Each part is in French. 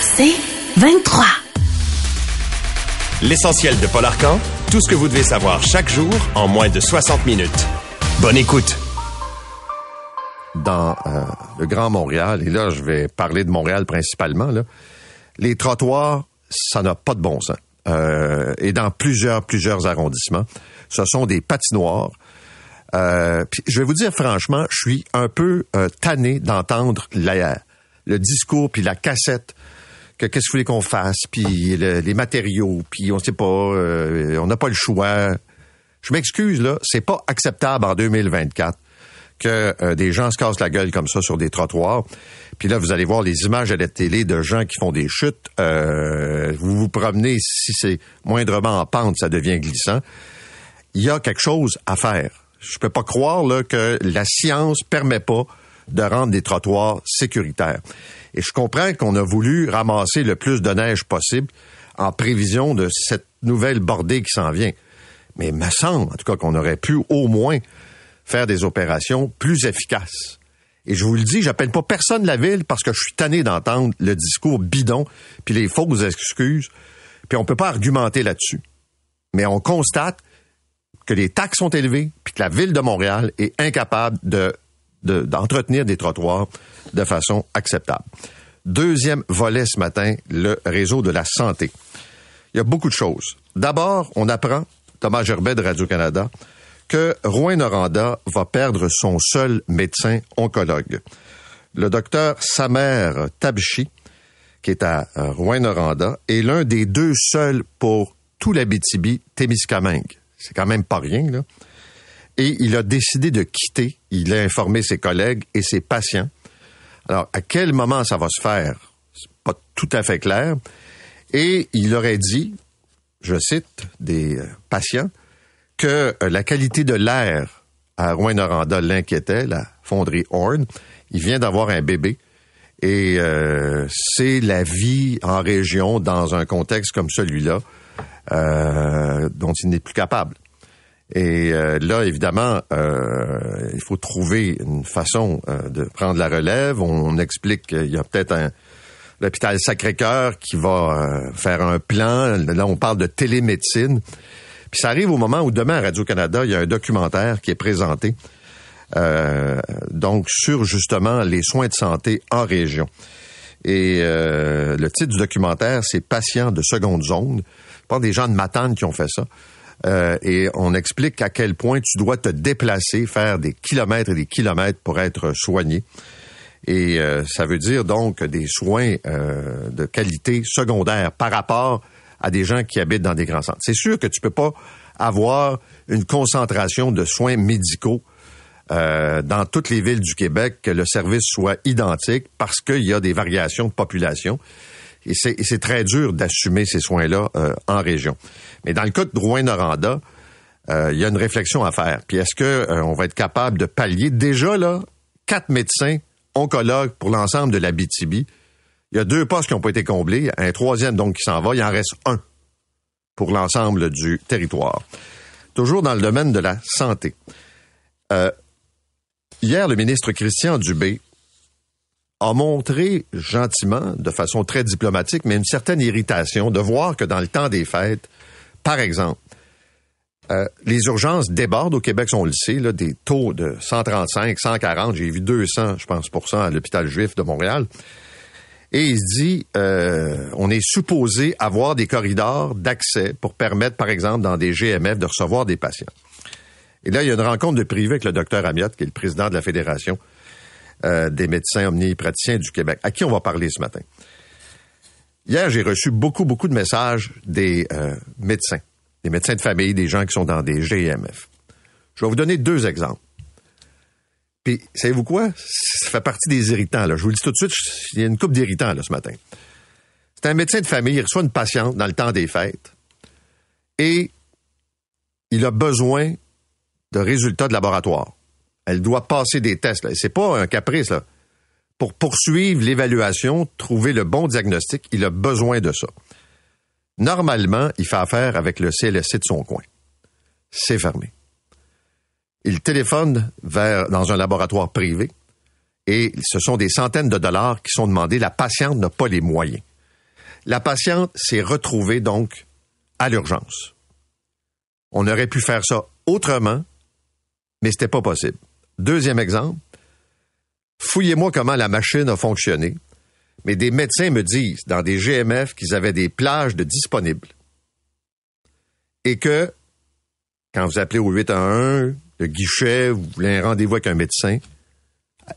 C'est 23. L'essentiel de Paul Arcan, tout ce que vous devez savoir chaque jour en moins de 60 minutes. Bonne écoute. Dans euh, le Grand Montréal, et là je vais parler de Montréal principalement, là, les trottoirs, ça n'a pas de bon sens. Euh, et dans plusieurs, plusieurs arrondissements, ce sont des patinoires. Euh, je vais vous dire franchement, je suis un peu euh, tanné d'entendre la, le discours puis la cassette que qu'est-ce que vous voulez qu'on fasse, puis le- les matériaux, puis on sait pas, euh, on n'a pas le choix. Je m'excuse là, c'est pas acceptable en 2024 que euh, des gens se cassent la gueule comme ça sur des trottoirs. Puis là, vous allez voir les images à la télé de gens qui font des chutes. Euh, vous vous promenez, si c'est moindrement en pente, ça devient glissant. Il y a quelque chose à faire. Je peux pas croire que la science permet pas de rendre des trottoirs sécuritaires. Et je comprends qu'on a voulu ramasser le plus de neige possible en prévision de cette nouvelle bordée qui s'en vient. Mais il me semble, en tout cas, qu'on aurait pu au moins faire des opérations plus efficaces. Et je vous le dis, j'appelle pas personne la ville parce que je suis tanné d'entendre le discours bidon puis les fausses excuses. Puis on peut pas argumenter là-dessus. Mais on constate que les taxes sont élevées puis que la ville de Montréal est incapable de de- d'entretenir des trottoirs de façon acceptable. Deuxième volet ce matin, le réseau de la santé. Il y a beaucoup de choses. D'abord, on apprend, Thomas Gerbet de Radio-Canada, que Rouen-Noranda va perdre son seul médecin oncologue. Le docteur Samer Tabchi, qui est à euh, Rouen-Noranda, est l'un des deux seuls pour tout l'Abitibi-Témiscamingue. C'est quand même pas rien, là. Et il a décidé de quitter. Il a informé ses collègues et ses patients. Alors, à quel moment ça va se faire? C'est pas tout à fait clair. Et il aurait dit, je cite des euh, patients, que euh, la qualité de l'air à Rouen-Noranda l'inquiétait, la fonderie Horn. Il vient d'avoir un bébé. Et euh, c'est la vie en région dans un contexte comme celui-là euh, dont il n'est plus capable. Et euh, là, évidemment, euh, il faut trouver une façon euh, de prendre la relève. On explique qu'il y a peut-être un l'hôpital Sacré-Cœur qui va euh, faire un plan. Là, on parle de télémédecine. Puis ça arrive au moment où demain à Radio-Canada, il y a un documentaire qui est présenté. euh, donc sur justement les soins de santé en région. Et euh, le titre du documentaire, c'est Patients de seconde zone. Pas des gens de Matane qui ont fait ça. Euh, et on explique à quel point tu dois te déplacer, faire des kilomètres et des kilomètres pour être soigné. Et euh, ça veut dire donc des soins euh, de qualité secondaire par rapport à des gens qui habitent dans des grands centres. C'est sûr que tu peux pas avoir une concentration de soins médicaux dans toutes les villes du Québec, que le service soit identique parce qu'il y a des variations de population. Et c'est très dur d'assumer ces soins-là en région. Mais dans le cas de Rouen-Noranda, euh, il y a une réflexion à faire. Puis est-ce que euh, on va être capable de pallier? Déjà là quatre médecins oncologues pour l'ensemble de la BTB? Il y a deux postes qui n'ont pas été comblés, un troisième donc qui s'en va. Il en reste un pour l'ensemble du territoire. Toujours dans le domaine de la santé. Euh, hier, le ministre Christian Dubé a montré gentiment, de façon très diplomatique, mais une certaine irritation de voir que dans le temps des fêtes, par exemple, euh, les urgences débordent au Québec, on le sait, des taux de 135, 140, j'ai vu 200, je pense, pour cent à l'hôpital juif de Montréal. Et il se dit, euh, on est supposé avoir des corridors d'accès pour permettre, par exemple, dans des GMF, de recevoir des patients. Et là, il y a une rencontre de privé avec le docteur Amiot, qui est le président de la Fédération euh, des médecins omnipraticiens du Québec, à qui on va parler ce matin. Hier, j'ai reçu beaucoup, beaucoup de messages des euh, médecins, des médecins de famille, des gens qui sont dans des GMF. Je vais vous donner deux exemples. Puis, savez-vous quoi? Ça fait partie des irritants. Là. Je vous le dis tout de suite, il y a une coupe d'irritants là, ce matin. C'est un médecin de famille, il reçoit une patiente dans le temps des fêtes et il a besoin de résultats de laboratoire. Elle doit passer des tests. C'est pas un caprice. Là. Pour poursuivre l'évaluation, trouver le bon diagnostic, il a besoin de ça. Normalement, il fait affaire avec le CLSC de son coin. C'est fermé. Il téléphone vers, dans un laboratoire privé et ce sont des centaines de dollars qui sont demandés. La patiente n'a pas les moyens. La patiente s'est retrouvée donc à l'urgence. On aurait pu faire ça autrement, mais c'était pas possible. Deuxième exemple, fouillez-moi comment la machine a fonctionné, mais des médecins me disent dans des GMF qu'ils avaient des plages de disponibles et que quand vous appelez au 811, le guichet, vous voulez un rendez-vous avec un médecin,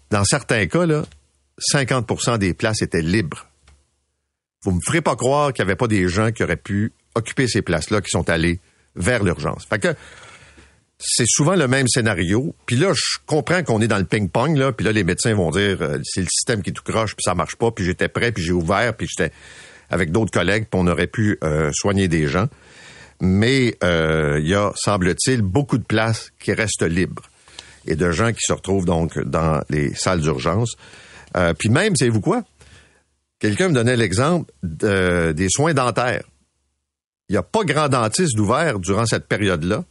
dans certains cas, là, 50% des places étaient libres. Vous me ferez pas croire qu'il n'y avait pas des gens qui auraient pu occuper ces places-là, qui sont allés vers l'urgence. Fait que c'est souvent le même scénario. Puis là, je comprends qu'on est dans le ping-pong, là. Puis là, les médecins vont dire, euh, c'est le système qui tout croche, puis ça marche pas. Puis j'étais prêt, puis j'ai ouvert, puis j'étais avec d'autres collègues, puis on aurait pu euh, soigner des gens. Mais euh, il y a, semble-t-il, beaucoup de places qui restent libres et de gens qui se retrouvent donc dans les salles d'urgence. puis même, savez-vous quoi? Quelqu'un me donnait l'exemple des soins dentaires. Il n'y a pas grand dentiste d'ouvert durant cette période-là.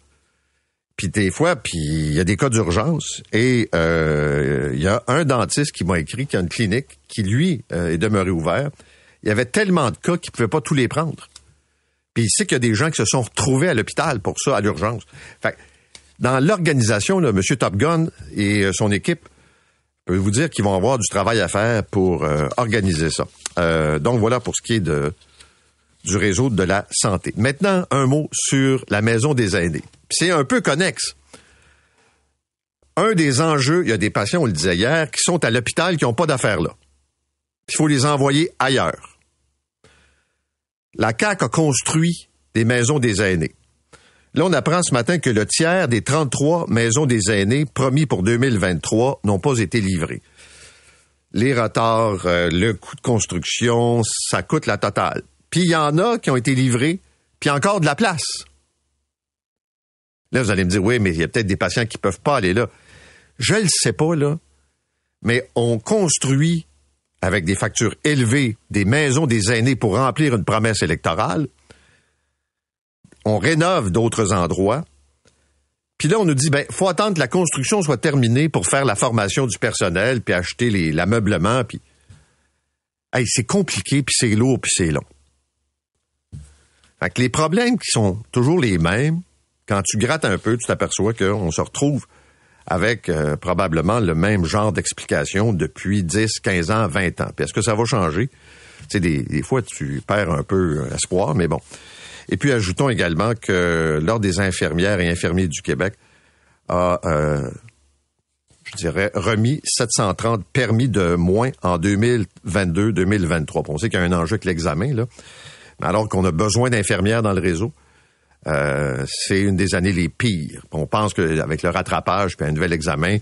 Puis des fois, puis il y a des cas d'urgence et euh, il y a un dentiste qui m'a écrit qu'il y a une clinique qui, lui, euh, est demeuré ouvert. Il y avait tellement de cas qu'il pouvait pas tous les prendre. Puis il sait qu'il y a des gens qui se sont retrouvés à l'hôpital pour ça, à l'urgence. Fait dans l'organisation, M. Top Gun et euh, son équipe, je peux vous dire qu'ils vont avoir du travail à faire pour organiser ça. donc voilà pour ce qui est de, du réseau de la santé. Maintenant, un mot sur la maison des aînés. C'est un peu connexe. Un des enjeux, il y a des patients, on le disait hier, qui sont à l'hôpital qui n'ont pas d'affaires là. Il faut les envoyer ailleurs. La CAQ a construit des maisons des aînés. Là, on apprend ce matin que le tiers des 33 maisons des aînés promis pour 2023 n'ont pas été livrés. Les retards, euh, le coût de construction, ça coûte la totale. Puis il y en a qui ont été livrés, puis encore de la place. Là, vous allez me dire, oui, mais il y a peut-être des patients qui peuvent pas aller là. Je le sais pas, là. Mais on construit avec des factures élevées des maisons des aînés pour remplir une promesse électorale. On rénove d'autres endroits. Puis là, on nous dit, ben, faut attendre que la construction soit terminée pour faire la formation du personnel, puis acheter l'ameublement, puis... Hey, c'est compliqué, puis c'est lourd, puis c'est long. Fait que les problèmes qui sont toujours les mêmes, quand tu grattes un peu, tu t'aperçois qu'on se retrouve avec euh, probablement le même genre d'explication depuis 10, 15 ans, 20 ans. Puis est-ce que ça va changer? Tu sais, des, fois, tu perds un peu espoir, euh, mais bon. Et puis, ajoutons également que l'Ordre des infirmières et infirmiers du Québec a, euh, je dirais, remis 730 permis de moins en 2022-2023. On sait qu'il y a un enjeu avec l'examen, là alors qu'on a besoin d'infirmières dans le réseau. Euh, c'est une des années les pires. On pense qu'avec le rattrapage puis un nouvel examen,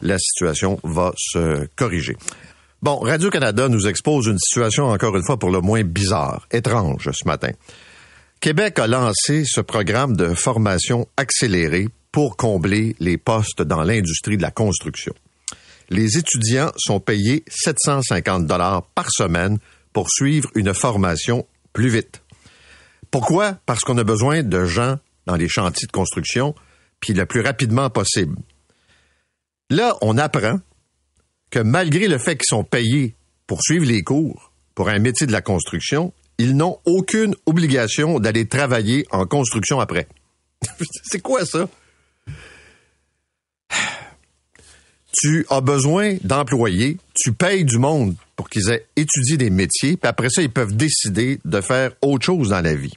la situation va se corriger. Bon, Radio-Canada nous expose une situation encore une fois pour le moins bizarre, étrange ce matin. Québec a lancé ce programme de formation accélérée pour combler les postes dans l'industrie de la construction. Les étudiants sont payés 750 dollars par semaine pour suivre une formation plus vite. Pourquoi? Parce qu'on a besoin de gens dans les chantiers de construction, puis le plus rapidement possible. Là, on apprend que malgré le fait qu'ils sont payés pour suivre les cours pour un métier de la construction, ils n'ont aucune obligation d'aller travailler en construction après. C'est quoi ça? Tu as besoin d'employés, tu payes du monde pour qu'ils aient étudié des métiers, puis après ça, ils peuvent décider de faire autre chose dans la vie.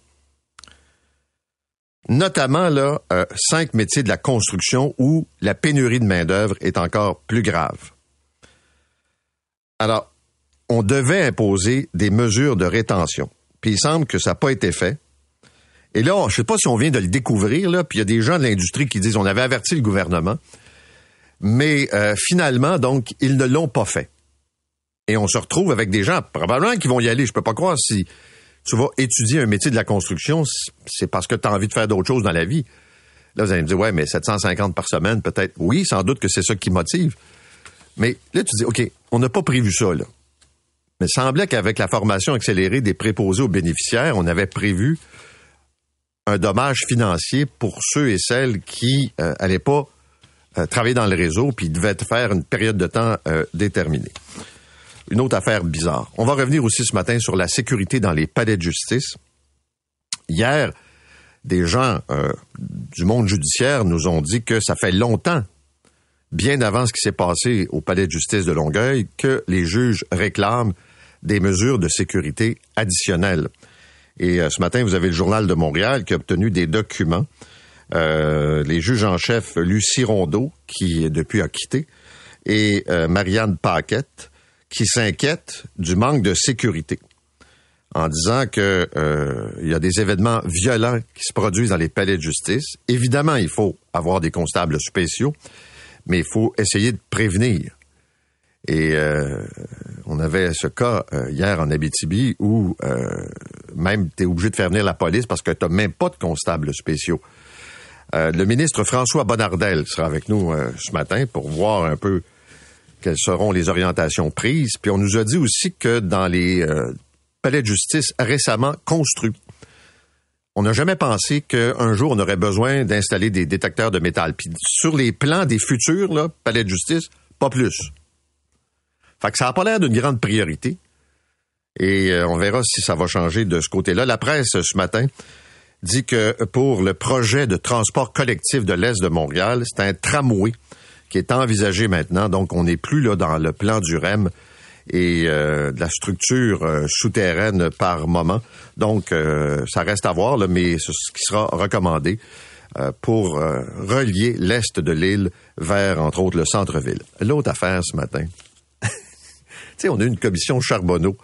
Notamment, là, euh, cinq métiers de la construction où la pénurie de main-d'œuvre est encore plus grave. Alors, on devait imposer des mesures de rétention. Puis il semble que ça n'a pas été fait. Et là, je ne sais pas si on vient de le découvrir, là, puis il y a des gens de l'industrie qui disent on avait averti le gouvernement. Mais euh, finalement, donc, ils ne l'ont pas fait. Et on se retrouve avec des gens, probablement, qui vont y aller. Je peux pas croire si tu vas étudier un métier de la construction, c'est parce que tu as envie de faire d'autres choses dans la vie. Là, vous allez me dire, ouais, mais 750 par semaine, peut-être. Oui, sans doute que c'est ça qui motive. Mais là, tu dis, OK, on n'a pas prévu ça, là. Mais il semblait qu'avec la formation accélérée des préposés aux bénéficiaires, on avait prévu un dommage financier pour ceux et celles qui n'allaient euh, pas euh, travailler dans le réseau puis devaient faire une période de temps euh, déterminée. Une autre affaire bizarre. On va revenir aussi ce matin sur la sécurité dans les palais de justice. Hier, des gens du monde judiciaire nous ont dit que ça fait longtemps, bien avant ce qui s'est passé au palais de justice de Longueuil, que les juges réclament des mesures de sécurité additionnelles. Et euh, ce matin, vous avez le Journal de Montréal qui a obtenu des documents. Euh, les juges en chef Lucie Rondeau, qui depuis a quitté, et euh, Marianne Paquette, qui s'inquiète du manque de sécurité en disant que il y a des événements violents qui se produisent dans les palais de justice. Évidemment, il faut avoir des constables spéciaux, mais il faut essayer de prévenir. Et euh, on avait ce cas euh, hier en Abitibi où euh, même tu es obligé de faire venir la police parce que tu même pas de constables spéciaux. le ministre François Bonnardel sera avec nous ce matin pour voir un peu quelles seront les orientations prises. Puis on nous a dit aussi que dans les palais de justice récemment construits, on n'a jamais pensé qu'un jour on aurait besoin d'installer des détecteurs de métal. Puis sur les plans des futurs palais de justice, pas plus. Fait que ça n'a pas l'air d'une grande priorité. Et euh, on verra si ça va changer de ce côté-là. La presse, ce matin, dit que pour le projet de transport collectif de l'Est de Montréal, c'est un tramway qui est envisagé maintenant. Donc, on n'est plus là dans le plan du REM et euh, de la structure euh, souterraine par moment. Donc, ça reste à voir, là, mais ce qui sera recommandé pour relier l'Est de l'île vers, entre autres, le centre-ville. L'autre affaire ce matin, sais, on a une commission Charbonneau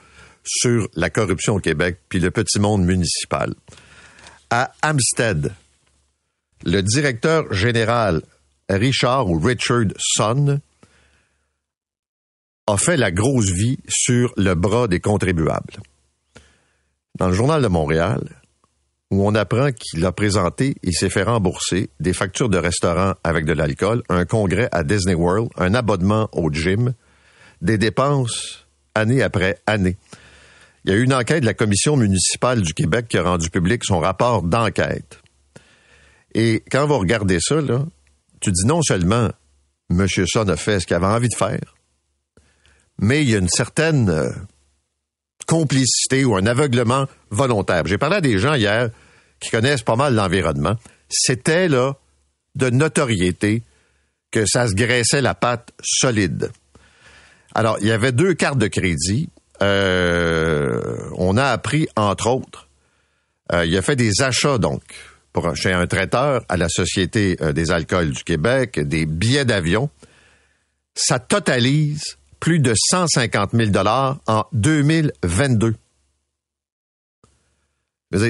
sur la corruption au Québec, puis le petit monde municipal. À Amstead, le directeur général Richard ou Richard Son a fait la grosse vie sur le bras des contribuables. Dans le journal de Montréal, où on apprend qu'il a présenté et s'est fait rembourser des factures de restaurant avec de l'alcool, un congrès à Disney World, un abonnement au gym, des dépenses année après année. Il y a eu une enquête de la Commission municipale du Québec qui a rendu public son rapport d'enquête. Et quand vous regardez ça, là, tu dis non seulement M. Son a fait ce qu'il avait envie de faire, mais il y a une certaine euh, complicité ou un aveuglement volontaire. J'ai parlé à des gens hier qui connaissent pas mal l'environnement. C'était là de notoriété que ça se graissait la patte solide. Alors, il y avait deux cartes de crédit. Euh, on a appris, entre autres, euh, il a fait des achats, donc, pour, chez un traiteur à la Société euh, des alcools du Québec, des billets d'avion. Ça totalise plus de 150 000 dollars en 2022.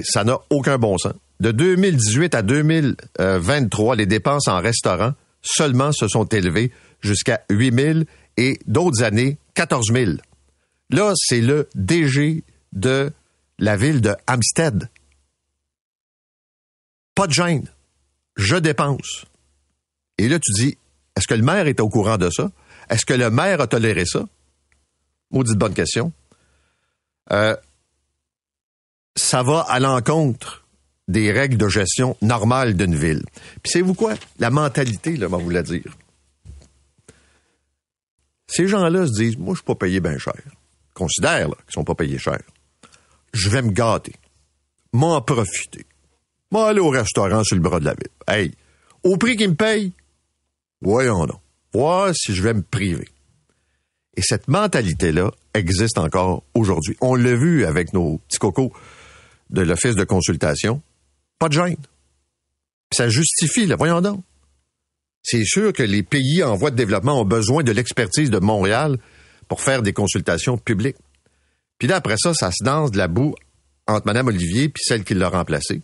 Ça n'a aucun bon sens. De 2018 à 2023, les dépenses en restaurant seulement se sont élevées jusqu'à 8 000 et d'autres années, 14 000. Là, c'est le DG de la ville de Hampstead. Pas de gêne. Je dépense. Et là, tu dis, est-ce que le maire est au courant de ça? Est-ce que le maire a toléré ça? Maudite bonne question. Euh, ça va à l'encontre des règles de gestion normales d'une ville. Puis c'est vous quoi? La mentalité, là, va vous la dire. Ces gens-là se disent, moi, je suis pas payé bien cher. Considère qu'ils qu'ils sont pas payés cher. Je vais me gâter. M'en profiter. Aller au restaurant sur le bras de la ville. Hey, au prix qu'ils me payent, voyons donc. Voir si je vais me priver. Et cette mentalité-là existe encore aujourd'hui. On l'a vu avec nos petits cocos de l'Office de consultation. Pas de gêne. Ça justifie, voyons donc c'est sûr que les pays en voie de développement ont besoin de l'expertise de Montréal pour faire des consultations publiques. Puis là, après ça, ça se danse de la boue entre Mme Olivier puis celle qui l'a remplacée.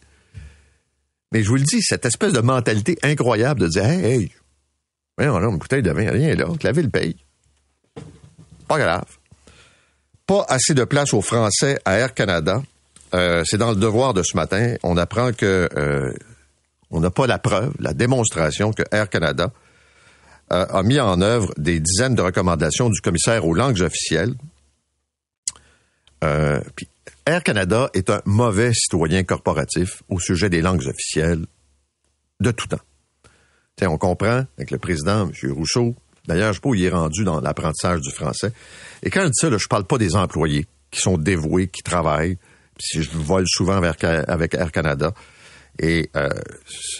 Mais je vous le dis, cette espèce de mentalité incroyable de dire Hey, hey on a une bouteille de vin, rien là, que la ville paye. Pas grave. Pas assez de place aux Français à Air Canada. Euh, c'est dans le devoir de ce matin. On apprend que euh, on n'a pas la preuve, la démonstration que Air Canada euh, a mis en œuvre des dizaines de recommandations du commissaire aux langues officielles. puis Air Canada est un mauvais citoyen corporatif au sujet des langues officielles de tout temps. Tiens, on comprend avec le président, M. Rousseau, D'ailleurs, je sais pas où il est rendu dans l'apprentissage du français. Et quand je dis ça, là, je parle pas des employés qui sont dévoués, qui travaillent. Si je vole souvent avec Air Canada. Et euh,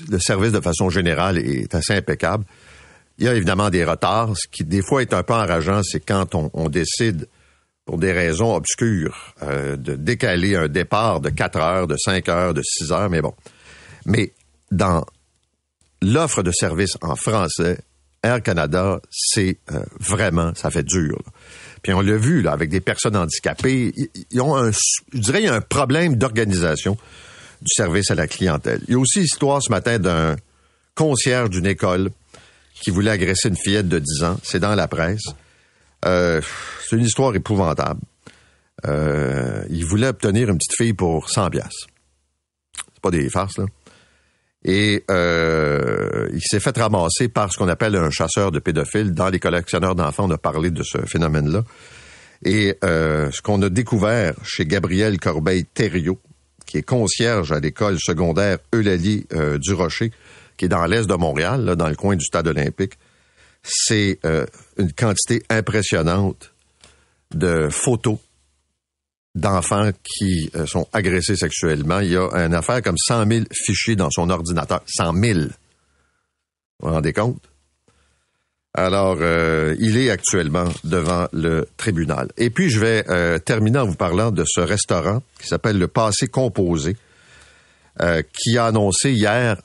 le service, de façon générale, est assez impeccable. Il y a évidemment des retards. Ce qui, des fois, est un peu enrageant, c'est quand on, décide, pour des raisons obscures, euh, de décaler un départ de 4 heures, de 5 heures, de 6 heures. Mais bon. Mais dans l'offre de service en français, Air Canada, c'est euh, vraiment, ça fait dur. Puis on l'a vu là, avec des personnes handicapées, ils ont je dirais, il y a un problème d'organisation du service à la clientèle. Il y a aussi l'histoire ce matin d'un concierge d'une école qui voulait agresser une fillette de 10 ans. C'est dans la presse. Euh, c'est une histoire épouvantable. Euh, il voulait obtenir une petite fille pour 100 pièces. C'est pas des farces, là. Et euh, il s'est fait ramasser par ce qu'on appelle un chasseur de pédophiles. Dans les collectionneurs d'enfants, on a parlé de ce phénomène-là. Et euh, ce qu'on a découvert chez Gabriel Corbeil-Thériault, qui est concierge à l'école secondaire Eulalie euh, du Rocher, qui est dans l'est de Montréal, là, dans le coin du stade olympique, c'est euh, une quantité impressionnante de photos d'enfants qui euh, sont agressés sexuellement. Il y a une affaire comme 100 000 fichiers dans son ordinateur. 100 000. Vous vous rendez compte? Alors, euh, il est actuellement devant le tribunal. Et puis, je vais euh, terminer en vous parlant de ce restaurant qui s'appelle le Passé Composé, qui a annoncé hier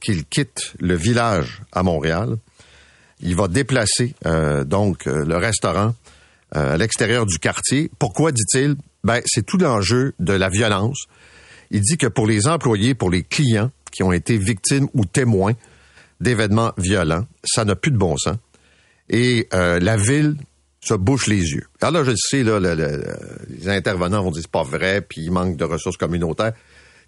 qu'il quitte le village à Montréal. Il va déplacer donc le restaurant à l'extérieur du quartier. Pourquoi, dit-il? Ben, c'est tout l'enjeu de la violence. Il dit que pour les employés, pour les clients qui ont été victimes ou témoins d'événements violents, ça n'a plus de bon sens. Et euh, la ville se bouche les yeux. Alors là, je le sais, les intervenants vont dire c'est pas vrai, puis il manque de ressources communautaires.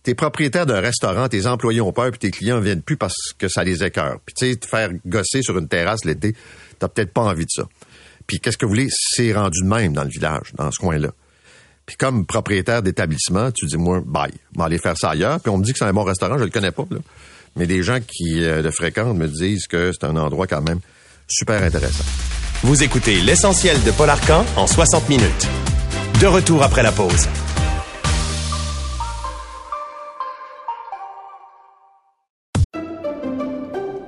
T'es propriétaire d'un restaurant, tes employés ont peur, puis tes clients viennent plus parce que ça les écœure. Puis tu sais, te faire gosser sur une terrasse l'été, t'as peut-être pas envie de ça. Puis qu'est-ce que vous voulez, c'est rendu de même dans le village, dans ce coin-là. Puis comme propriétaire d'établissement, tu dis, moi, bye, vais aller faire ça ailleurs. Puis on me dit que c'est un bon restaurant, je le connais pas, là. Mais des gens qui euh, le fréquentent me disent que c'est un endroit quand même super intéressant. Vous écoutez l'essentiel de Paul Arcan en 60 minutes. De retour après la pause.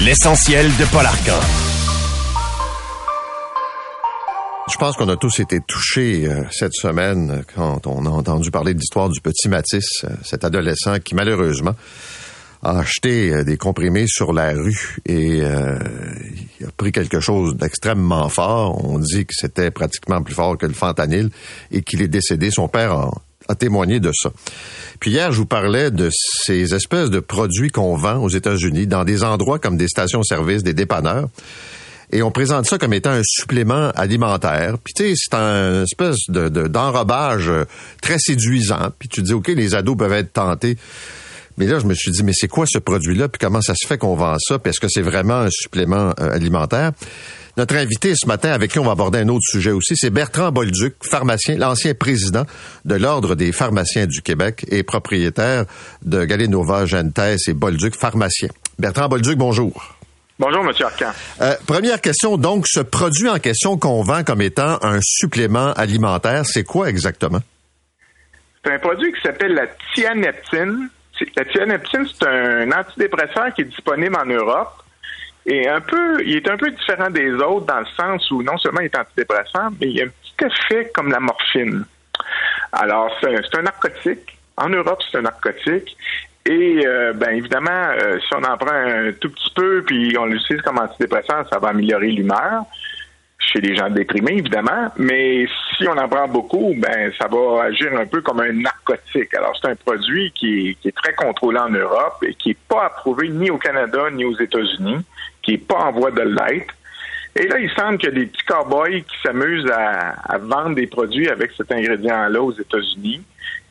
L'essentiel de Paul Arcan. Je pense qu'on a tous été touchés euh, cette semaine quand on a entendu parler de l'histoire du petit Matisse, euh, cet adolescent qui malheureusement a acheté euh, des comprimés sur la rue et il a pris quelque chose d'extrêmement fort. On dit que c'était pratiquement plus fort que le fentanyl et qu'il est décédé. Son père a, a témoigné de ça. Puis hier, je vous parlais de ces espèces de produits qu'on vend aux États-Unis dans des endroits comme des stations-service, des dépanneurs et on présente ça comme étant un supplément alimentaire. Puis tu sais, c'est un espèce de d'enrobage euh, très séduisant. Puis tu dis, OK, les ados peuvent être tentés. Mais là, je me suis dit, mais c'est quoi ce produit-là? Puis comment ça se fait qu'on vend ça? Puis est-ce que c'est vraiment un supplément euh, alimentaire? Notre invité ce matin, avec qui on va aborder un autre sujet aussi, c'est Bertrand Bolduc, pharmacien, l'ancien président de l'Ordre des pharmaciens du Québec et propriétaire de Galenova, Gentes et Bolduc, pharmacien. Bertrand Bolduc, bonjour. Bonjour, M. Arcan. Euh, première question, donc, ce produit en question qu'on vend comme étant un supplément alimentaire, c'est quoi exactement? C'est un produit qui s'appelle la thianeptine. La thianeptine, c'est un antidépresseur qui est disponible en Europe est un peu, il est un peu différent des autres dans le sens où non seulement il est antidépressant, mais il y a un petit effet comme la morphine. Alors, c'est un narcotique. En Europe, c'est un narcotique. Et euh, ben évidemment, euh, si on en prend un tout petit peu, puis on l'utilise comme antidépresseur, ça va améliorer l'humeur chez les gens déprimés, évidemment. Mais si on en prend beaucoup, ben ça va agir un peu comme un narcotique. Alors, c'est un produit qui est, très contrôlé en Europe et qui n'est pas approuvé ni au Canada ni aux États-Unis, qui n'est pas en voie de l'être. Et là, il semble qu'il y a des petits cowboys qui s'amusent à, vendre des produits avec cet ingrédient-là aux États-Unis.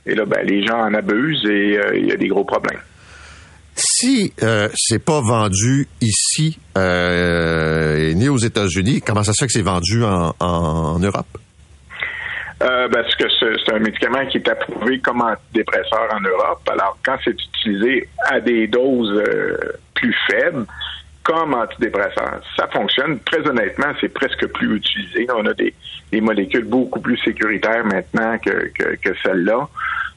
Et là, ben, les gens en abusent et euh, il y a des gros problèmes. Si euh, c'est pas vendu ici euh, ni aux États-Unis, comment ça se fait que c'est vendu en, Europe? Euh, parce que c'est un médicament qui est approuvé comme antidépresseur en Europe. Alors, quand c'est utilisé à des doses euh, plus faibles, comme antidépresseur, ça fonctionne. Très honnêtement, c'est presque plus utilisé. On a des, molécules beaucoup plus sécuritaires maintenant que, que, que celles-là.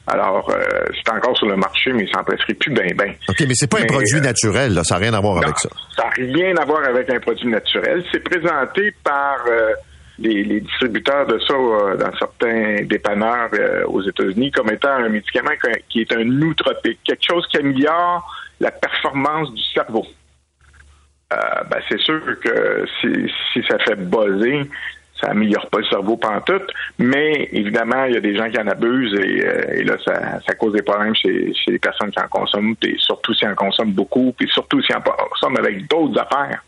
Alors, euh, c'est encore sur le marché, mais il s'en prescrit plus bien, bien. OK, mais c'est pas un produit euh, naturel, là. Ça n'a rien à voir avec ça. Ça n'a rien à voir avec un produit naturel. C'est présenté par euh, les, distributeurs de ça dans certains dépanneurs aux États-Unis comme étant un médicament qui est un nootropique, quelque chose qui améliore la performance du cerveau. ben, c'est sûr que si, si ça fait buzzer, ça améliore pas le cerveau pantoute, mais évidemment, il y a des gens qui en abusent et, euh, là, ça, cause des problèmes chez, les personnes qui en consomment, et surtout s'ils en consomment beaucoup, puis surtout s'ils en consomment avec d'autres affaires.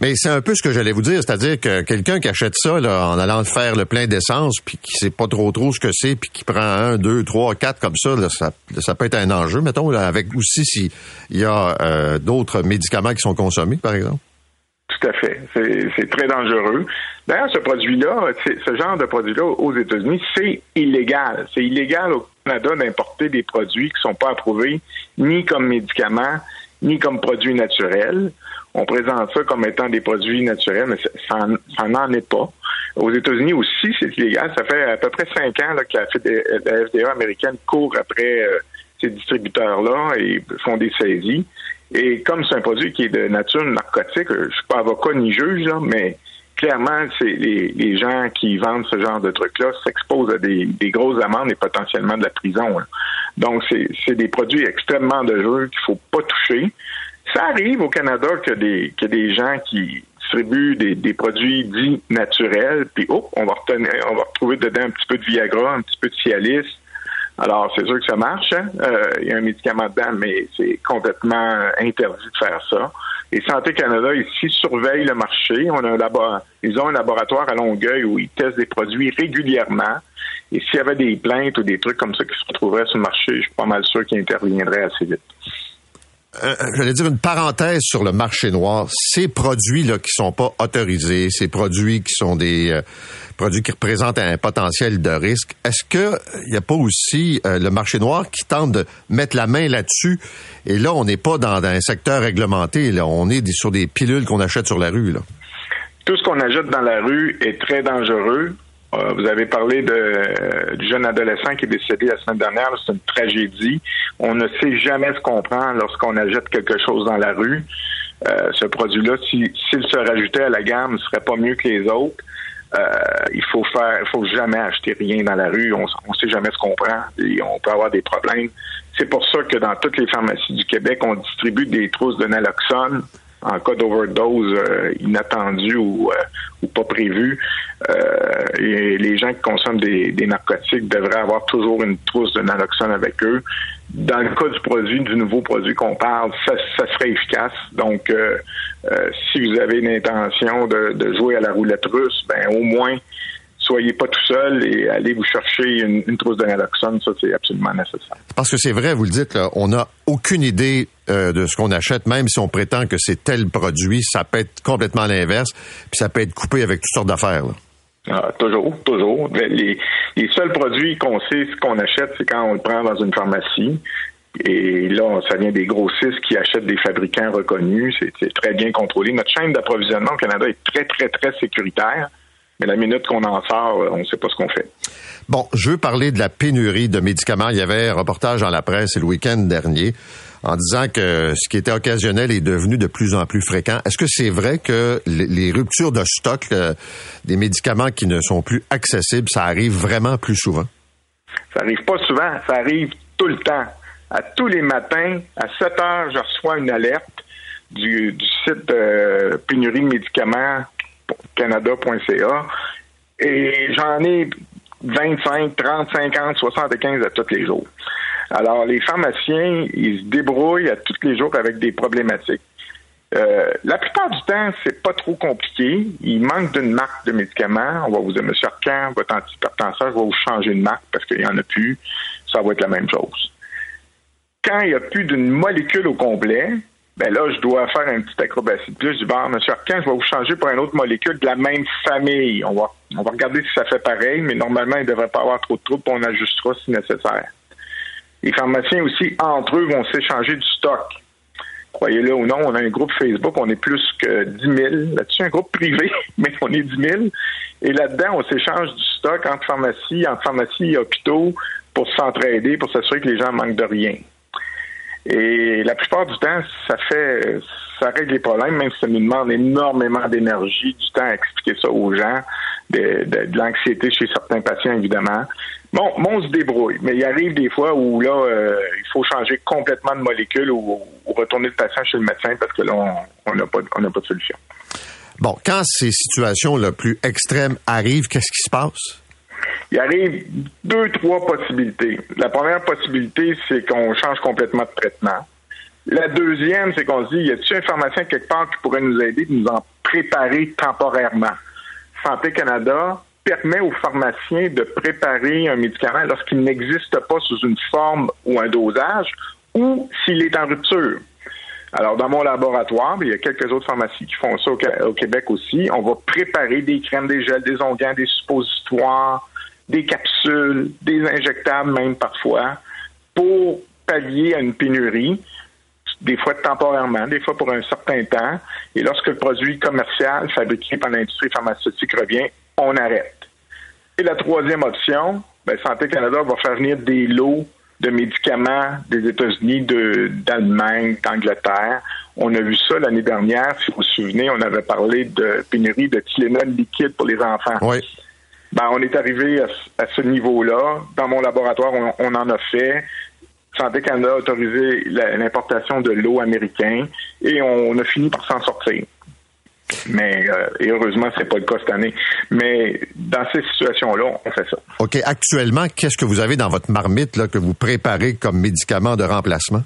Mais c'est un peu ce que j'allais vous dire, c'est-à-dire que quelqu'un qui achète ça là, en allant faire le plein d'essence, puis qui sait pas trop trop ce que c'est, puis qui prend un, deux, trois, quatre comme ça, ça, peut être un enjeu, mettons, avec aussi s'il y a euh, d'autres médicaments qui sont consommés, par exemple. Tout à fait. C'est très dangereux. D'ailleurs, ce produit-là, ce genre de produit-là aux États-Unis, c'est illégal. C'est illégal au Canada d'importer des produits qui ne sont pas approuvés ni comme médicaments, ni comme produits naturels. On présente ça comme étant des produits naturels, mais ça n'en est pas. Aux États-Unis aussi, c'est illégal. Ça fait à peu près cinq ans que la, FDA américaine court après euh, ces distributeurs-là et font des saisies. Et comme c'est un produit qui est de nature narcotique, je suis pas avocat ni juge, là, mais clairement, c'est les, gens qui vendent ce genre de trucs-là s'exposent à des, grosses amendes et potentiellement de la prison. Donc, c'est des produits extrêmement dangereux qu'il faut pas toucher. Ça arrive au Canada que des, que des gens qui distribuent des, produits dits naturels, puis oh, on va retenir, on va retrouver dedans un petit peu de Viagra, un petit peu de Cialis, alors, c'est sûr que ça marche. Hein. Euh, il y a un médicament dedans, mais c'est complètement interdit de faire ça. Et Santé Canada, ici, surveille le marché. On a un ils ont un laboratoire à Longueuil où ils testent des produits régulièrement. Et s'il y avait des plaintes ou des trucs comme ça qui se retrouveraient sur le marché, je suis pas mal sûr qu'ils interviendraient assez vite. Euh, j'allais dire une parenthèse sur le marché noir. Ces produits-là qui sont pas autorisés, ces produits qui sont des euh, produits qui représentent un potentiel de risque, est-ce que il n'y a pas aussi euh, le marché noir qui tente de mettre la main là-dessus? Et là, on n'est pas dans, un secteur réglementé. Là, on est sur des pilules qu'on achète sur la rue. Là. Tout ce qu'on achète dans la rue est très dangereux. Euh, vous avez parlé de, du jeune adolescent qui est décédé la semaine dernière. C'est une tragédie. On ne sait jamais ce qu'on prend lorsqu'on achète quelque chose dans la rue. Euh, ce produit-là, s'il se rajoutait à la gamme, ne serait pas mieux que les autres. Euh, il faut faire, il faut jamais acheter rien dans la rue. On ne sait jamais ce qu'on prend et on peut avoir des problèmes. C'est pour ça que dans toutes les pharmacies du Québec, on distribue des trousses de naloxone en cas d'overdose euh, inattendue ou, euh, ou pas prévue. Euh, les gens qui consomment des, narcotiques devraient avoir toujours une trousse de naloxone avec eux. Dans le cas du produit, du nouveau produit qu'on parle, ça, serait efficace. Donc, si vous avez une intention de, de, jouer à la roulette russe, ben au moins soyez pas tout seul et allez vous chercher une, trousse de naloxone, ça c'est absolument nécessaire. Parce que c'est vrai, vous le dites, on n'a aucune idée euh, de ce qu'on achète, même si on prétend que c'est tel produit, ça peut être complètement l'inverse, puis ça peut être coupé avec toutes sortes d'affaires. Ah, toujours, toujours. Les, seuls produits qu'on sait ce qu'on achète, c'est quand on le prend dans une pharmacie. Et là, ça vient des grossistes qui achètent des fabricants reconnus. C'est très bien contrôlé. Notre chaîne d'approvisionnement au Canada est très, très, très sécuritaire Mais la minute qu'on en sort, on ne sait pas ce qu'on fait. Bon, je veux parler de la pénurie de médicaments. Il y avait un reportage dans la presse le week-end dernier en disant que ce qui était occasionnel est devenu de plus en plus fréquent. Est-ce que c'est vrai que les ruptures de stock euh, des médicaments qui ne sont plus accessibles, ça arrive vraiment plus souvent? Ça arrive pas souvent, ça arrive tout le temps. À tous les matins, à 7 heures, je reçois une alerte du, site pénurie de médicaments canada.ca et j'en ai 25, 30, 50, 75 à tous les jours. Alors, les pharmaciens, ils se débrouillent à tous les jours avec des problématiques. Euh, la plupart du temps, c'est pas trop compliqué. Il manque d'une marque de médicaments. On va vous dire, Monsieur Arcan, votre antihypertenseur, je vais vous changer de marque parce qu'il n'y en a plus. Ça va être la même chose. Quand il n'y a plus d'une molécule au complet, ben là, je dois faire un petit acrobatie de plus. Dis, bon, Monsieur Arcan, je vais vous changer pour une autre molécule de la même famille. On va, on va regarder si ça fait pareil, mais normalement, il ne devrait pas avoir trop de troubles, on ajustera si nécessaire. Les pharmaciens aussi, entre eux, vont s'échanger du stock. Croyez-le ou non, on a un groupe Facebook, on est plus que 10 000. Là-dessus, un groupe privé, mais on est 10 000. Et là-dedans, on s'échange du stock entre pharmacies, entre pharmacies et hôpitaux pour s'entraider, pour s'assurer que les gens manquent de rien. Et la plupart du temps, ça fait, ça règle les problèmes, même si ça nous demande énormément d'énergie, du temps à expliquer ça aux gens, de, l'anxiété chez certains patients, évidemment. Bon, on se débrouille, mais il arrive des fois où là, euh, il faut changer complètement de molécule ou, retourner le patient chez le médecin parce que là, on n'a pas, pas de solution. Bon, quand ces situations le plus extrêmes arrivent, qu'est-ce qui se passe? Il arrive deux, trois possibilités. La première possibilité, c'est qu'on change complètement de traitement. La deuxième, c'est qu'on se dit, y a-t-il un pharmacien quelque part qui pourrait nous aider de nous en préparer temporairement? Santé Canada permet aux pharmaciens de préparer un médicament lorsqu'il n'existe pas sous une forme ou un dosage ou s'il est en rupture. Alors, dans mon laboratoire, il y a quelques autres pharmacies qui font ça au, Québec aussi. On va préparer des crèmes, des gels, des onguents, des suppositoires, des capsules, des injectables même parfois, pour pallier à une pénurie, des fois temporairement, des fois pour un certain temps. Et lorsque le produit commercial fabriqué par l'industrie pharmaceutique revient, on arrête. Et la troisième option, ben, Santé Canada va faire venir des lots de médicaments des États-Unis, d'Allemagne, d'Angleterre. On a vu ça l'année dernière, si vous vous souvenez, on avait parlé de pénurie de Tylenol liquide pour les enfants. Oui. Ben, on est arrivé à, ce niveau-là. Dans mon laboratoire, on, en a fait. Santé Canada a autorisé l'importation de l'eau américain et on a fini par s'en sortir. Mais euh, et heureusement, c'est pas le cas cette année. Mais dans ces situations-là, on fait ça. OK. Actuellement, qu'est-ce que vous avez dans votre marmite là, que vous préparez comme médicament de remplacement?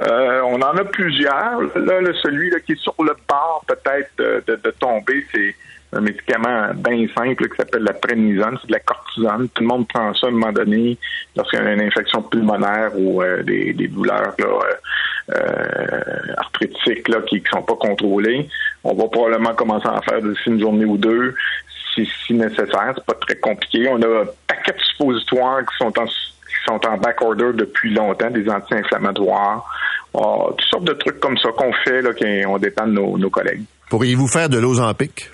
Euh, on en a plusieurs. Là, celui là, qui est sur le bord peut-être de, tomber, c'est un médicament bien simple qui s'appelle la prénisone, c'est de la cortisone. Tout le monde prend ça à un moment donné lorsqu'il y a une infection pulmonaire ou euh, des, douleurs là, euh, arthritiques là, qui ne sont pas contrôlées. On va probablement commencer à en faire d'ici une journée ou deux si, nécessaire. C'est pas très compliqué. On a un paquet de suppositoires qui sont en qui sont en back order depuis longtemps, des anti-inflammatoires, oh, toutes sortes de trucs comme ça qu'on fait, là, qu'on dépend de nos, nos collègues. Pourriez-vous faire de l'Ozempic?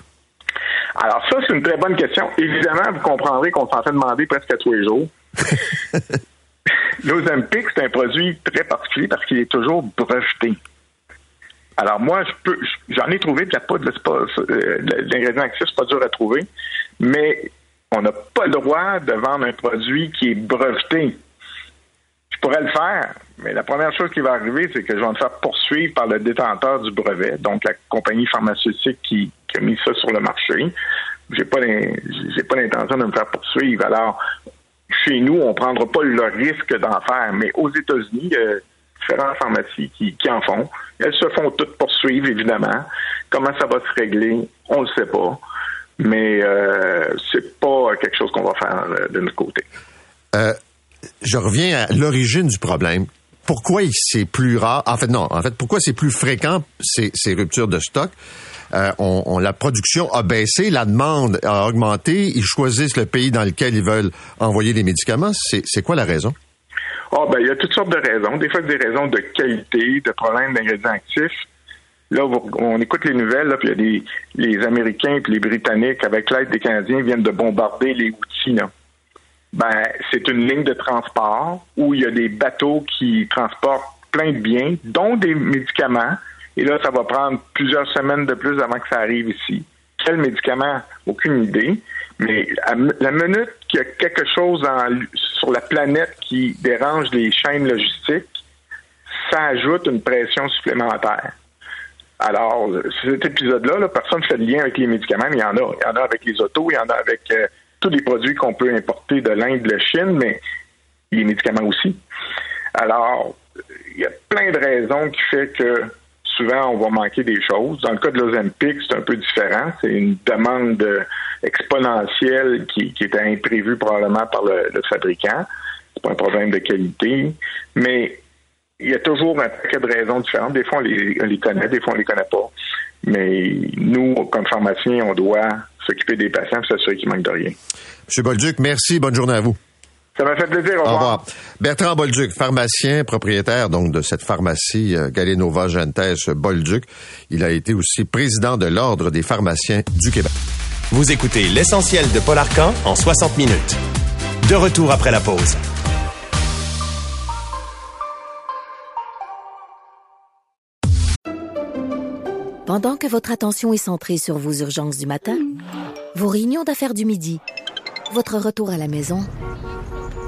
Alors ça, c'est une très bonne question. Évidemment, vous comprendrez qu'on s'en fait demander presque à tous les jours. L'Ozempic, c'est un produit très particulier parce qu'il est toujours breveté. Alors moi, je peux, j'en ai trouvé de la poudre, euh, l'ingrédient actif, c'est pas dur à trouver, mais on n'a pas le droit de vendre un produit qui est breveté. Je pourrais le faire, mais la première chose qui va arriver, c'est que je vais me faire poursuivre par le détenteur du brevet, donc la compagnie pharmaceutique qui, mis ça sur le marché. J'ai pas j'ai pas l'intention de me faire poursuivre. Alors, chez nous, on prendra pas le risque d'en faire, mais aux États-Unis, a différentes pharmacies qui, en font. Elles se font toutes poursuivre, évidemment. Comment ça va se régler, on ne sait pas. Mais euh, c'est pas quelque chose qu'on va faire euh, de notre côté. Euh, je reviens à l'origine du problème. Pourquoi c'est plus rare? En fait, non. En fait, pourquoi c'est plus fréquent ces, ces ruptures de stock? Euh, on, la production a baissé, la demande a augmenté. Ils choisissent le pays dans lequel ils veulent envoyer les médicaments. C'est quoi la raison? Ah ben, il y a toutes sortes de raisons. Des fois, des raisons de qualité, de problèmes d'ingrédients actifs. Là, on écoute les nouvelles, là, puis il y a des, les Américains et les Britanniques, avec l'aide des Canadiens, viennent de bombarder les outils. Ben, c'est une ligne de transport où il y a des bateaux qui transportent plein de biens, dont des médicaments. Et là, ça va prendre plusieurs semaines de plus avant que ça arrive ici. Quel médicament? Aucune idée. Mais la minute qu'il y a quelque chose sur la planète qui dérange les chaînes logistiques, ça ajoute une pression supplémentaire. Alors, cet épisode-là, personne ne fait le lien avec les médicaments, mais il y en a. Il y en a avec les autos, il y en a avec euh, tous les produits qu'on peut importer de l'Inde, de la Chine, mais les médicaments aussi. Alors, il y a plein de raisons qui fait que souvent on va manquer des choses. Dans le cas de l'Ozempic, c'est un peu différent. C'est une demande exponentielle qui, était imprévue probablement par le, le fabricant. C'est pas un problème de qualité, mais il y a toujours un paquet de raisons différentes. Des fois, on les, connaît, des fois, on les connaît pas. Mais nous, comme pharmaciens, on doit s'occuper des patients et s'assurer qu'ils manquent de rien. M. Bolduc, merci. Bonne journée à vous. Ça m'a fait plaisir. Au revoir. Au revoir. Bertrand Bolduc, pharmacien, propriétaire donc de cette pharmacie euh, Galenova Gentes Bolduc. Il a été aussi président de l'Ordre des pharmaciens du Québec. Vous écoutez l'essentiel de Paul Arcan en 60 minutes. De retour après la pause. Pendant que votre attention est centrée sur vos urgences du matin, vos réunions d'affaires du midi, votre retour à la maison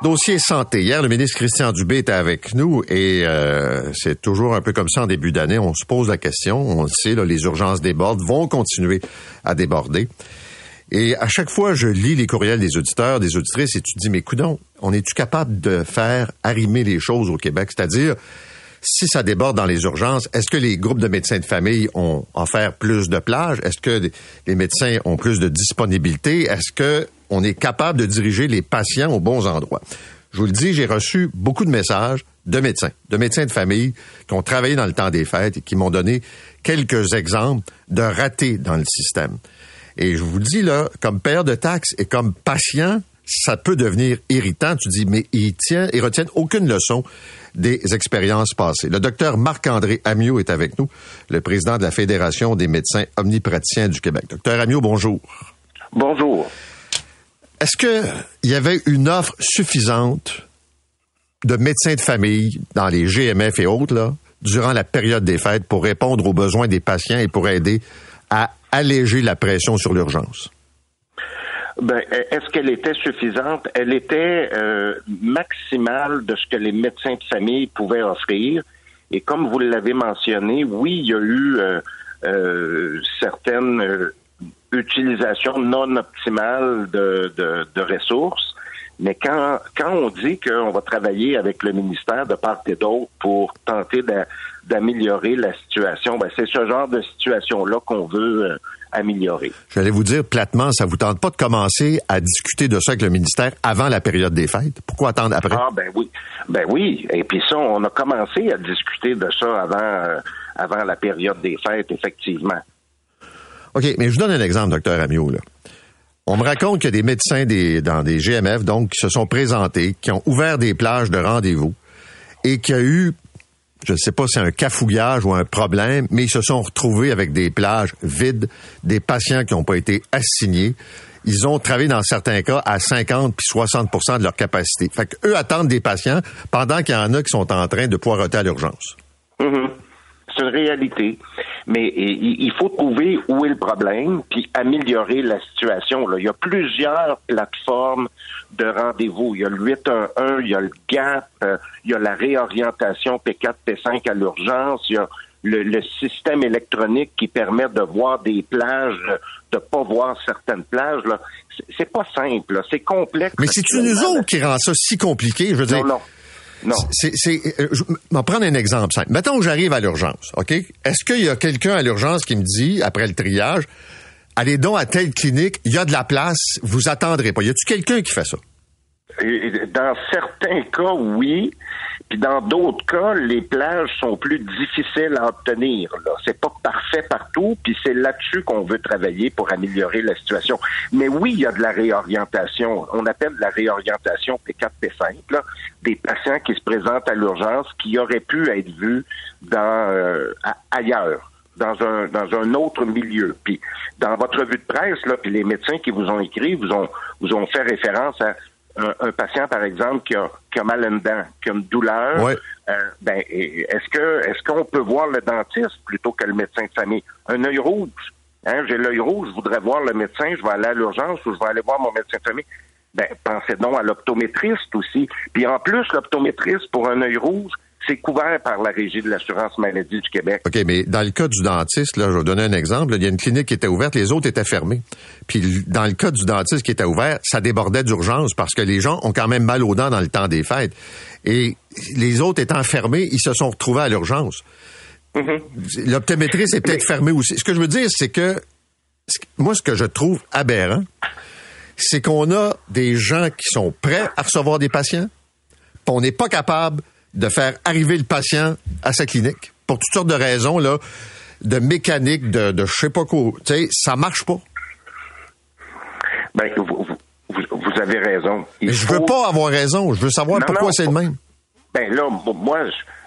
Dossier santé. Hier, le ministre Christian Dubé était avec nous et euh, c'est toujours un peu comme ça en début d'année. On se pose la question. On le sait, là, les urgences débordent, vont continuer à déborder. Et à chaque fois, je lis les courriels des auditeurs, des auditrices, et tu te dis, mais coudons, on est-tu capable de faire arrimer les choses au Québec? C'est-à-dire, si ça déborde dans les urgences, est-ce que les groupes de médecins de famille ont offert plus de plages? Est-ce que les médecins ont plus de disponibilité? Est-ce que on est capable de diriger les patients aux bons endroits? Je vous le dis, j'ai reçu beaucoup de messages de médecins, de médecins de famille qui ont travaillé dans le temps des fêtes et qui m'ont donné quelques exemples de ratés dans le système. Et je vous le dis, là, comme père de taxes et comme patient, ça peut devenir irritant. Tu dis, mais ils tiennent, ils retiennent aucune leçon des expériences passées. Le docteur Marc-André Amiot est avec nous, le président de la Fédération des médecins omnipraticiens du Québec. Docteur Amiot, bonjour. Bonjour. Est-ce qu'il y avait une offre suffisante de médecins de famille dans les GMF et autres, là, durant la période des fêtes pour répondre aux besoins des patients et pour aider à alléger la pression sur l'urgence? Ben, est-ce qu'elle était suffisante? Elle était euh, maximale de ce que les médecins de famille pouvaient offrir. Et comme vous l'avez mentionné, oui, il y a eu euh, euh, certaines utilisations non optimales de, de, ressources. Mais quand, quand on dit qu'on va travailler avec le ministère de part et d'autre pour tenter d'améliorer la situation, ben c'est ce genre de situation-là qu'on veut améliorer. J'allais vous dire platement, ça vous tente pas de commencer à discuter de ça avec le ministère avant la période des fêtes? Pourquoi attendre après? Ah, ben oui. Ben oui. Et puis ça, on a commencé à discuter de ça avant, euh, avant la période des fêtes, effectivement. OK, mais je vous donne un exemple, docteur Amiot. On me raconte qu'il y a des médecins dans des GMF, donc, qui se sont présentés, qui ont ouvert des plages de rendez-vous et qu'il y a eu je ne sais pas si c'est un cafouillage ou un problème, mais ils se sont retrouvés avec des plages vides, des patients qui n'ont pas été assignés. Ils ont travaillé dans certains cas à 50 puis 60% de leur capacité. Fait qu'eux attendent des patients pendant qu'il y en a qui sont en train de poireauter à l'urgence. Mm-hmm c'est une réalité. Mais il faut trouver où est le problème, puis améliorer la situation. Là. Il y a plusieurs plateformes de rendez-vous. Il y a le 811, il y a le GAP, euh, il y a la réorientation P4, P5 à l'urgence, il y a le, système électronique qui permet de voir des plages, de pas voir certaines plages. Là. C'est pas simple, c'est complexe. Mais c'est nous autres qui rend ça si compliqué, je veux dire. Non, non. C'est, euh, je vais prendre un exemple simple. Mettons que j'arrive à l'urgence, OK? Est-ce qu'il y a quelqu'un à l'urgence qui me dit, après le triage, allez donc à telle clinique, il y a de la place, vous attendrez pas. Y a-tu quelqu'un qui fait ça? Dans certains cas, oui. Puis dans d'autres cas, les plages sont plus difficiles à obtenir. Là, c'est pas parfait partout. Puis c'est là-dessus qu'on veut travailler pour améliorer la situation. Mais oui, il y a de la réorientation. On appelle de la réorientation P4 P5. Là, des patients qui se présentent à l'urgence qui auraient pu être vus dans euh, ailleurs dans un dans un autre milieu. Puis dans votre revue de presse là, puis les médecins qui vous ont écrit vous ont vous ont fait référence à un, patient, par exemple, qui a, qui a mal à une dent, qui a une douleur, euh, ben, est-ce que est-ce qu'on peut voir le dentiste plutôt que le médecin de famille? Un œil rouge. Hein, j'ai l'œil rouge, je voudrais voir le médecin, je vais aller à l'urgence ou je vais aller voir mon médecin de famille. Ben, pensez donc à l'optométriste aussi. Puis en plus, l'optométriste pour un œil rouge, c'est couvert par la Régie de l'assurance maladie du Québec. OK, mais dans le cas du dentiste, là, je vais donner un exemple. il y a une clinique qui était ouverte, les autres étaient fermées. Puis dans le cas du dentiste qui était ouvert, ça débordait d'urgence parce que les gens ont quand même mal aux dents dans le temps des fêtes. Et les autres étant fermés, ils se sont retrouvés à l'urgence. Mm-hmm. L'optométriste est peut-être fermé aussi. Ce que je veux dire, c'est que moi, ce que je trouve aberrant, c'est qu'on a des gens qui sont prêts à recevoir des patients, puis on n'est pas capable de faire arriver le patient à sa clinique pour toutes sortes de raisons là, de mécanique, de, de je sais pas quoi. Tu sais, ça marche pas. Ben, vous, vous, avez raison. Mais je veux pas avoir raison. Je veux savoir pourquoi c'est le même. Ben là, moi,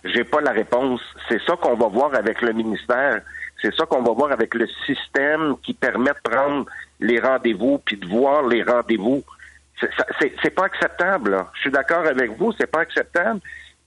j'ai pas la réponse. C'est ça qu'on va voir avec le ministère. C'est ça qu'on va voir avec le système qui permet de prendre les rendez-vous puis de voir les rendez-vous. C'est pas acceptable. Je suis d'accord avec vous, c'est pas acceptable.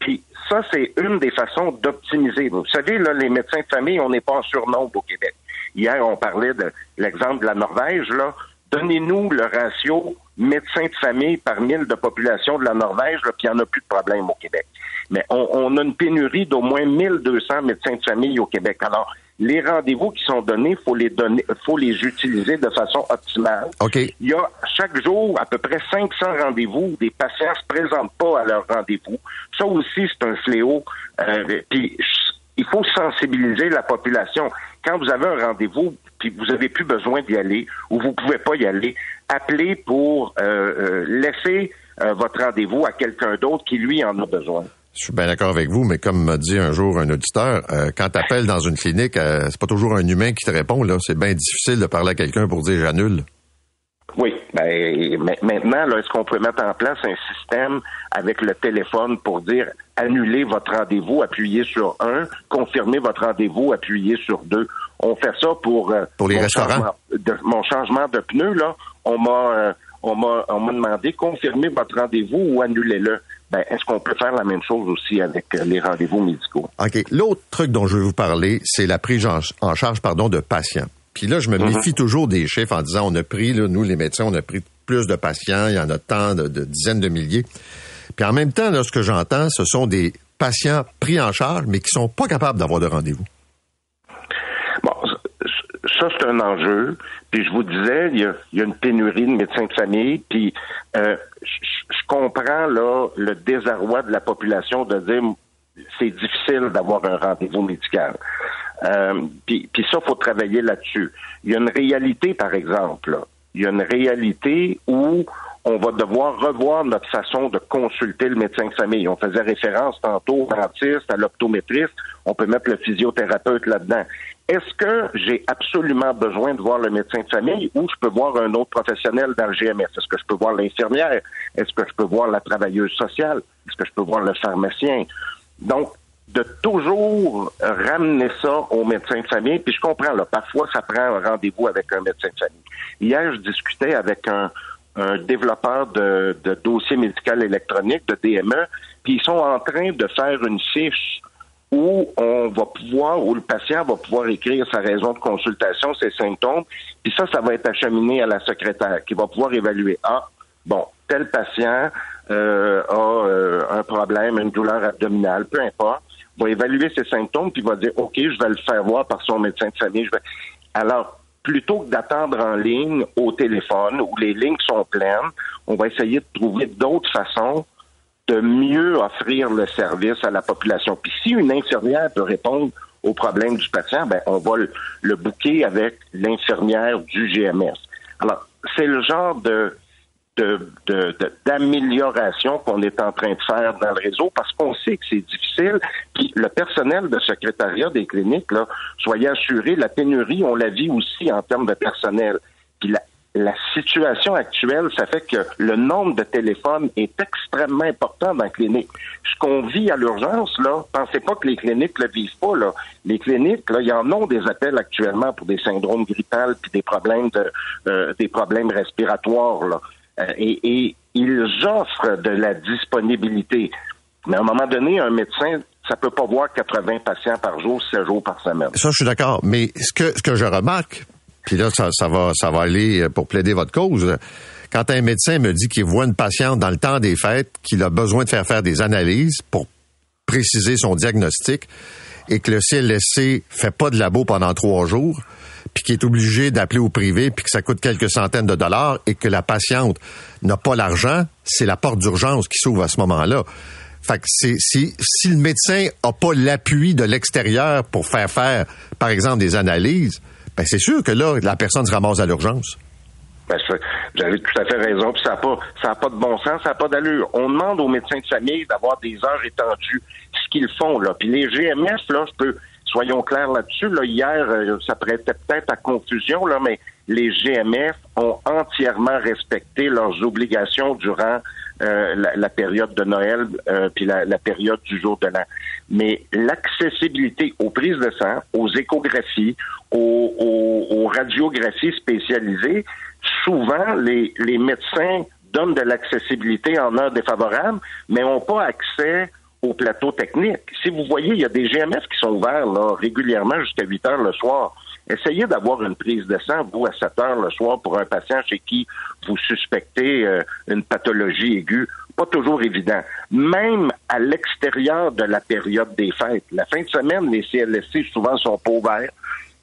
Puis ça, c'est une des façons d'optimiser. Vous savez, là, les médecins de famille, on n'est pas en surnombre au Québec. Hier, on parlait de l'exemple de la Norvège, là. Donnez-nous le ratio médecins de famille par mille de population de la Norvège, là, puis il n'y en a plus de problème au Québec. Mais on, on a une pénurie d'au moins 1200 médecins de famille au Québec. Alors, les rendez-vous qui sont donnés, faut les donner, faut les utiliser de façon optimale. OK. Il y a chaque jour à peu près 500 rendez-vous où des patients se présentent pas à leur rendez-vous. Ça aussi, c'est un fléau. Euh, puis il faut sensibiliser la population. Quand vous avez un rendez-vous, puis vous avez plus besoin d'y aller ou vous pouvez pas y aller, appelez pour euh, euh, laisser votre rendez-vous à quelqu'un d'autre qui lui en a besoin. Je suis bien d'accord avec vous, mais comme m'a dit un jour un auditeur, euh, quand tu appelles dans une clinique, euh, c'est pas toujours un humain qui te répond. Là, c'est bien difficile de parler à quelqu'un pour dire j'annule. Oui, ben, maintenant, est-ce qu'on peut mettre en place un système avec le téléphone pour dire annuler votre rendez-vous, appuyez sur un, confirmer votre rendez-vous, appuyez sur deux? On fait ça pour euh, pour les restaurants. De, mon changement de pneu là, on m'a on m'a on m'a demandé confirmer votre rendez-vous ou annulez-le. Ben, est-ce qu'on peut faire la même chose aussi avec euh, les rendez-vous médicaux? OK. L'autre truc dont je veux vous parler, c'est la prise en, charge pardon, de patients. Puis là, je me méfie mhm. toujours des chiffres en disant on a pris, là, nous, les médecins, on a pris plus de patients, il y en a tant de, dizaines de milliers. Puis en même temps, là, ce que j'entends, ce sont des patients pris en charge, mais qui sont pas capables d'avoir de rendez-vous. Ça, c'est un enjeu. Puis je vous disais, il y a, une pénurie de médecins de famille. Puis euh, je comprends là le désarroi de la population de dire c'est difficile d'avoir un rendez-vous médical. Euh, puis, puis ça, faut travailler là-dessus. Il y a une réalité, par exemple. Il y a une réalité où on va devoir revoir notre façon de consulter le médecin de famille. On faisait référence tantôt au dentiste, à l'optométriste. On peut mettre le physiothérapeute là-dedans. Est-ce que j'ai absolument besoin de voir le médecin de famille ou je peux voir un autre professionnel dans le GMS? Est-ce que je peux voir l'infirmière? Est-ce que je peux voir la travailleuse sociale? Est-ce que je peux voir le pharmacien? Donc, de toujours ramener ça au médecin de famille. Puis je comprends, là, parfois, ça prend un rendez-vous avec un médecin de famille. Hier, je discutais avec un, un développeur de, de dossiers médicaux électroniques, de DME, puis ils sont en train de faire une fiche où on va pouvoir, où le patient va pouvoir écrire sa raison de consultation, ses symptômes, puis ça, ça va être acheminé à la secrétaire qui va pouvoir évaluer. Ah, bon, tel patient euh, a euh, un problème, une douleur abdominale, peu importe, va évaluer ses symptômes, puis va dire, OK, je vais le faire voir par son médecin de famille. Je vais... Alors, plutôt que d'attendre en ligne au téléphone où les lignes sont pleines, on va essayer de trouver d'autres façons de mieux offrir le service à la population. Puis si une infirmière peut répondre au problème du patient, ben, on va le, le bouquer avec l'infirmière du GMS. Alors, c'est le genre de d'amélioration qu'on est en train de faire dans le réseau parce qu'on sait que c'est difficile. Puis le personnel de secrétariat des cliniques, là, soyez assurés, la pénurie, on la vit aussi en termes de personnel. La situation actuelle, ça fait que le nombre de téléphones est extrêmement important dans la clinique. Ce qu'on vit à l'urgence, là, pensez pas que les cliniques le vivent pas, là. Les cliniques, là, il y en ont des appels actuellement pour des syndromes grippales puis des problèmes de, euh, des problèmes respiratoires, là. Euh, et, et ils offrent de la disponibilité. Mais à un moment donné, un médecin, ça peut pas voir 80 patients par jour, 7 jours par semaine. Ça, je suis d'accord. Mais ce que, ce que je remarque, puis là, ça, ça, va, ça va aller pour plaider votre cause. Quand un médecin me dit qu'il voit une patiente dans le temps des fêtes, qu'il a besoin de faire faire des analyses pour préciser son diagnostic, et que le CLSC fait pas de labo pendant trois jours, puis qu'il est obligé d'appeler au privé, puis que ça coûte quelques centaines de dollars, et que la patiente n'a pas l'argent, c'est la porte d'urgence qui s'ouvre à ce moment-là. Fait que c'est, si, si le médecin a pas l'appui de l'extérieur pour faire faire, par exemple, des analyses, ben c'est sûr que là, la personne se ramasse à l'urgence. Ben, vous avez tout à fait raison, puis ça n'a pas, ça a pas de bon sens, ça n'a pas d'allure. On demande aux médecins de famille d'avoir des heures étendues, ce qu'ils font, là. Puis les GMS, là, je peux, soyons clairs là-dessus, là, hier, euh, ça prêtait peut-être à confusion, là, mais les GMF ont entièrement respecté leurs obligations durant euh, la, période de Noël euh, puis la, la, période du jour de l'an. Mais l'accessibilité aux prises de sang, aux échographies, aux, aux, aux radiographies spécialisées, souvent les, les médecins donnent de l'accessibilité en heure défavorable, mais n'ont pas accès au plateau technique. Si vous voyez, il y a des GMF qui sont ouverts là, régulièrement jusqu'à 8 heures le soir. Essayez d'avoir une prise de sang, vous, à 7 heures le soir pour un patient chez qui vous suspectez euh, une pathologie aiguë. Pas toujours évident. Même à l'extérieur de la période des fêtes. La fin de semaine, les CLSC souvent sont pas ouverts.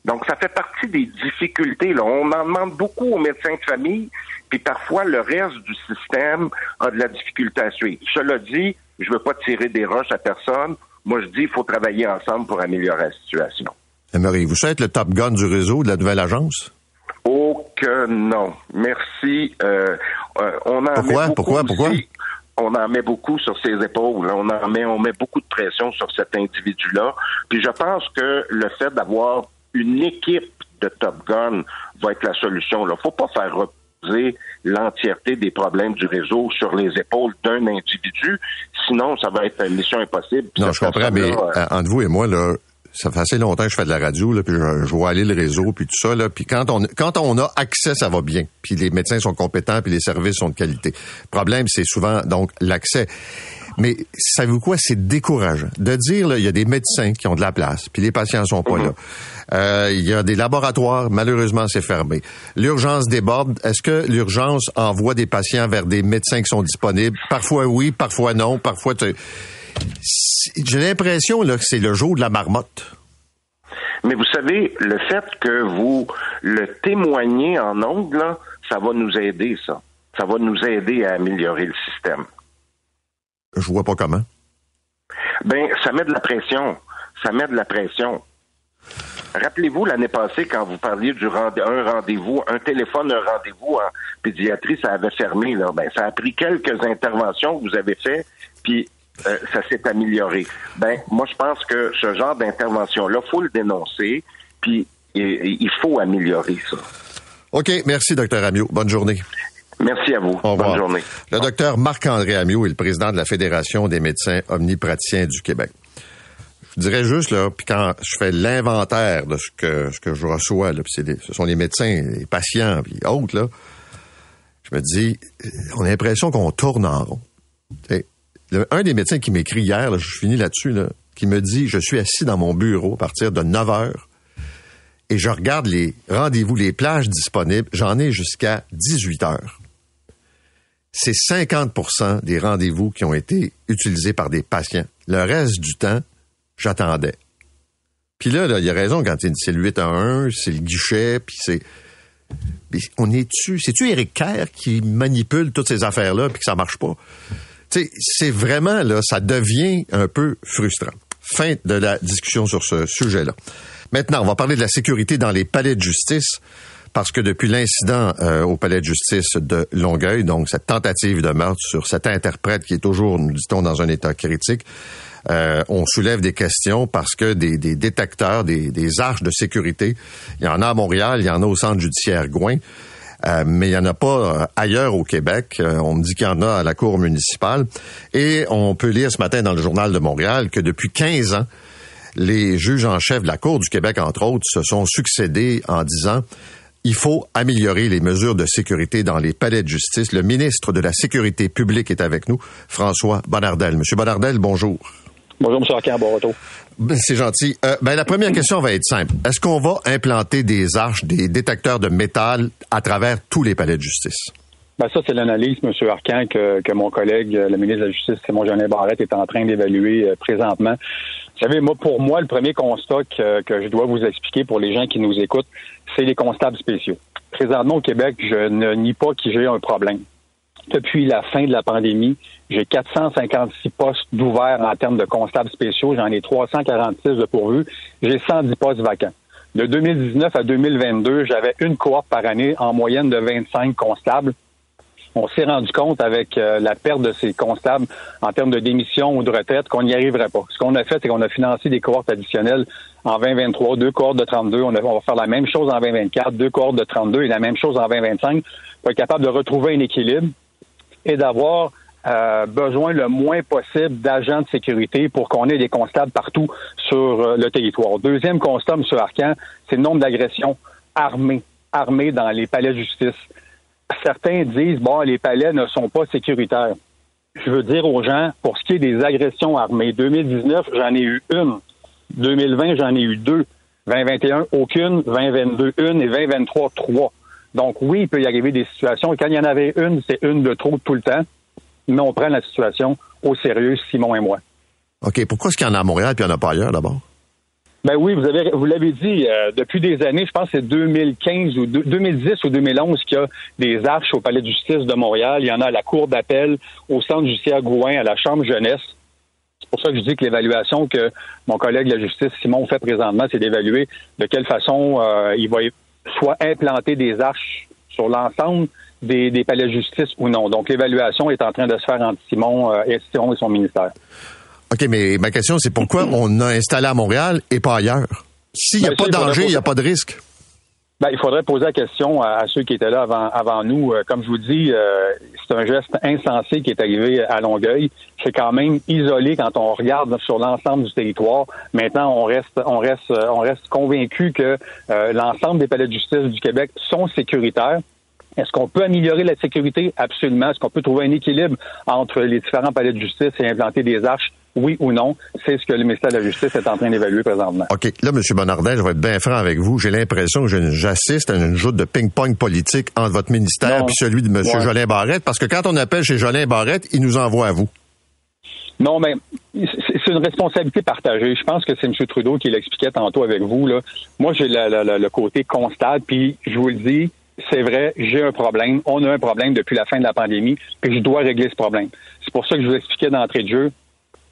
Donc, ça fait partie des difficultés. Là. On en demande beaucoup aux médecins de famille, puis parfois le reste du système a de la difficulté à suivre. Cela dit, je ne veux pas tirer des roches à personne. Moi, je dis qu'il faut travailler ensemble pour améliorer la situation. Marie, vous êtes le top gun du réseau de la nouvelle agence? Oh que non. Merci. Euh, euh, on en pourquoi? Met pourquoi? Pourquoi? on en met beaucoup sur ses épaules. On en met, on met beaucoup de pression sur cet individu-là. Puis je pense que le fait d'avoir une équipe de Top Gun va être la solution. Il ne faut pas faire reposer l'entièreté des problèmes du réseau sur les épaules d'un individu. Sinon, ça va être une mission impossible. non, je comprends, mais euh, entre vous et moi, là, ça fait assez longtemps que je fais de la radio, là, puis je, vois aller le réseau, puis tout ça, là, puis quand on quand on a accès, ça va bien, puis les médecins sont compétents, puis les services sont de qualité. Le problème, c'est souvent donc l'accès. Mais savez-vous quoi, c'est décourageant de dire là, il y a des médecins qui ont de la place, puis les patients sont pas là. Mhm. Euh, il y a des laboratoires, malheureusement, c'est fermé. L'urgence déborde. Est-ce que l'urgence envoie des patients vers des médecins qui sont disponibles? Parfois oui, parfois non, parfois. J'ai l'impression là que c'est le jour de la marmotte. Mais vous savez, le fait que vous le témoignez en ondes, là, ça va nous aider, ça. Ça va nous aider à améliorer le système. Je vois pas comment. Ben, ça met de la pression. Ça met de la pression. Rappelez-vous l'année passée quand vous parliez du un rendez-vous, un téléphone, un rendez-vous en pédiatrie, ça avait fermé. Là. Ben, ça a pris quelques interventions que vous avez faites, puis euh, ça s'est amélioré. Ben, moi, je pense que ce genre d'intervention-là, faut le dénoncer, puis il faut améliorer ça. OK, merci, docteur Amiot. Bonne journée. Merci à vous. Bonne journée. Le docteur Marc-André Amiot est le président de la Fédération des médecins omnipraticiens du Québec. Je dirais juste, là, puis quand je fais l'inventaire de ce que, ce que je reçois, là, ce sont les médecins, les patients, puis autres, là, je me dis, on a l'impression qu'on tourne en rond. Un des médecins qui m'écrit hier, je finis là-dessus, là, qui me dit, je suis assis dans mon bureau à partir de 9 heures et je regarde les rendez-vous, les plages disponibles, j'en ai jusqu'à 18 heures c'est 50% des rendez-vous qui ont été utilisés par des patients. Le reste du temps, j'attendais. Puis là, il y a raison quand il dit c'est le 8 à 1, c'est le guichet, puis c'est... On est-tu... C'est-tu Eric Kerr qui manipule toutes ces affaires-là puis que ça marche pas? C'est vraiment, là, ça devient un peu frustrant. Fin de la discussion sur ce sujet-là. Maintenant, on va parler de la sécurité dans les palais de justice parce que depuis l'incident euh, au palais de justice de Longueuil, donc cette tentative de meurtre sur cet interprète qui est toujours, nous dit-on, dans un état critique, euh, on soulève des questions parce que des, détecteurs, des, des, arches de sécurité, il y en a à Montréal, il y en a au centre judiciaire Gouin, euh, mais il n'y en a pas ailleurs au Québec. on me dit qu'il y en a à la Cour municipale. Et on peut lire ce matin dans le Journal de Montréal que depuis 15 ans, les juges en chef de la Cour du Québec, entre autres, se sont succédés en disant il faut améliorer les mesures de sécurité dans les palais de justice. Le ministre de la Sécurité publique est avec nous, François Bonnardel. Monsieur Bonnardel, bonjour. Bonjour, M. Arcand, bon retour. Ben, c'est gentil. Euh, ben, la première question va être simple. Est-ce qu'on va implanter des arches, des détecteurs de métal à travers tous les palais de justice? Ben ça, c'est l'analyse, M. Arcan, que, que, mon collègue, le ministre de la Justice, Simon Jeannet Barrette, est en train d'évaluer euh, présentement. Vous savez, moi, pour moi, le premier constat que, que je dois vous expliquer pour les gens qui nous écoutent, c'est les constables spéciaux. Présentement, au Québec, je ne nie pas qu'il j'ai un problème. Depuis la fin de la pandémie, j'ai 456 postes d'ouverts en termes de constables spéciaux. J'en ai 346 de pourvus. J'ai 110 postes vacants. De 2019 à 2022, j'avais une cohorte par année en moyenne de 25 constables on s'est rendu compte avec euh, la perte de ces constables en termes de démission ou de retraite qu'on n'y arriverait pas. Ce qu'on a fait, c'est qu'on a financé des cohortes additionnelles en 2023, deux cohortes de 32. On, va faire la même chose en 2024, deux cohortes de 32 et la même chose en 2025 pour être capable de retrouver un équilibre et d'avoir euh, besoin le moins possible d'agents de sécurité pour qu'on ait des constables partout sur euh, le territoire. Deuxième constat, M. Arcan, c'est le nombre d'agressions armées, armées dans les palais de justice certains disent, bon, les palais ne sont pas sécuritaires. Je veux dire aux gens, pour ce qui est des agressions armées, 2019, j'en ai eu une. 2020, j'en ai eu deux. 2021, aucune. 2022, une. Et 2023, trois. Donc oui, il peut y arriver des situations. Et quand il y en avait une, c'est une de trop tout le temps. Mais on prend la situation au sérieux, Simon et moi. OK. Pourquoi est-ce qu'il y en a à Montréal et il n'y en a pas ailleurs d'abord? Ben oui, vous avez vous l'avez dit euh, depuis des années, je pense que c'est 2015 ou 2010 ou 2011 qu'il y a des arches au Palais de justice de Montréal. Il y en a à la Cour d'appel, au Centre judiciaire Gouin, à la Chambre jeunesse. C'est pour ça que je dis que l'évaluation que mon collègue de la justice Simon fait présentement, c'est d'évaluer de quelle façon euh, il va soit implanter des arches sur l'ensemble des, palais de justice ou non. Donc l'évaluation est en train de se faire entre Simon euh, et Simon et son ministère. OK, mais ma question, c'est pourquoi on a installé à Montréal et pas ailleurs? S'il n'y a ben, pas de danger, il n'y a pas de risque. Ben, il faudrait poser la question à, ceux qui étaient là avant, avant nous. Euh, comme je vous dis, euh, c'est un geste insensé qui est arrivé à Longueuil. C'est quand même isolé quand on regarde sur l'ensemble du territoire. Maintenant, on reste, on reste, on reste convaincu que euh, l'ensemble des palais de justice du Québec sont sécuritaires. Est-ce qu'on peut améliorer la sécurité? Absolument. Est-ce qu'on peut trouver un équilibre entre les différents palais de justice et implanter des arches? Oui ou non, c'est ce que le ministère de la Justice est en train d'évaluer présentement. OK. Là, M. Bonnardin, je vais être bien franc avec vous. J'ai l'impression que j'assiste à une joute de ping-pong politique entre votre ministère et celui de M. Jolin Barrette, parce que quand on appelle chez Jolin Barrette, il nous envoie à vous. Non, mais c'est une responsabilité partagée. Je pense que c'est M. Trudeau qui l'expliquait tantôt avec vous. Là. Moi, j'ai le, côté constable, puis je vous le dis, c'est vrai, j'ai un problème. On a un problème depuis la fin de la pandémie, puis je dois régler ce problème. C'est pour ça que je vous expliquais d'entrée de jeu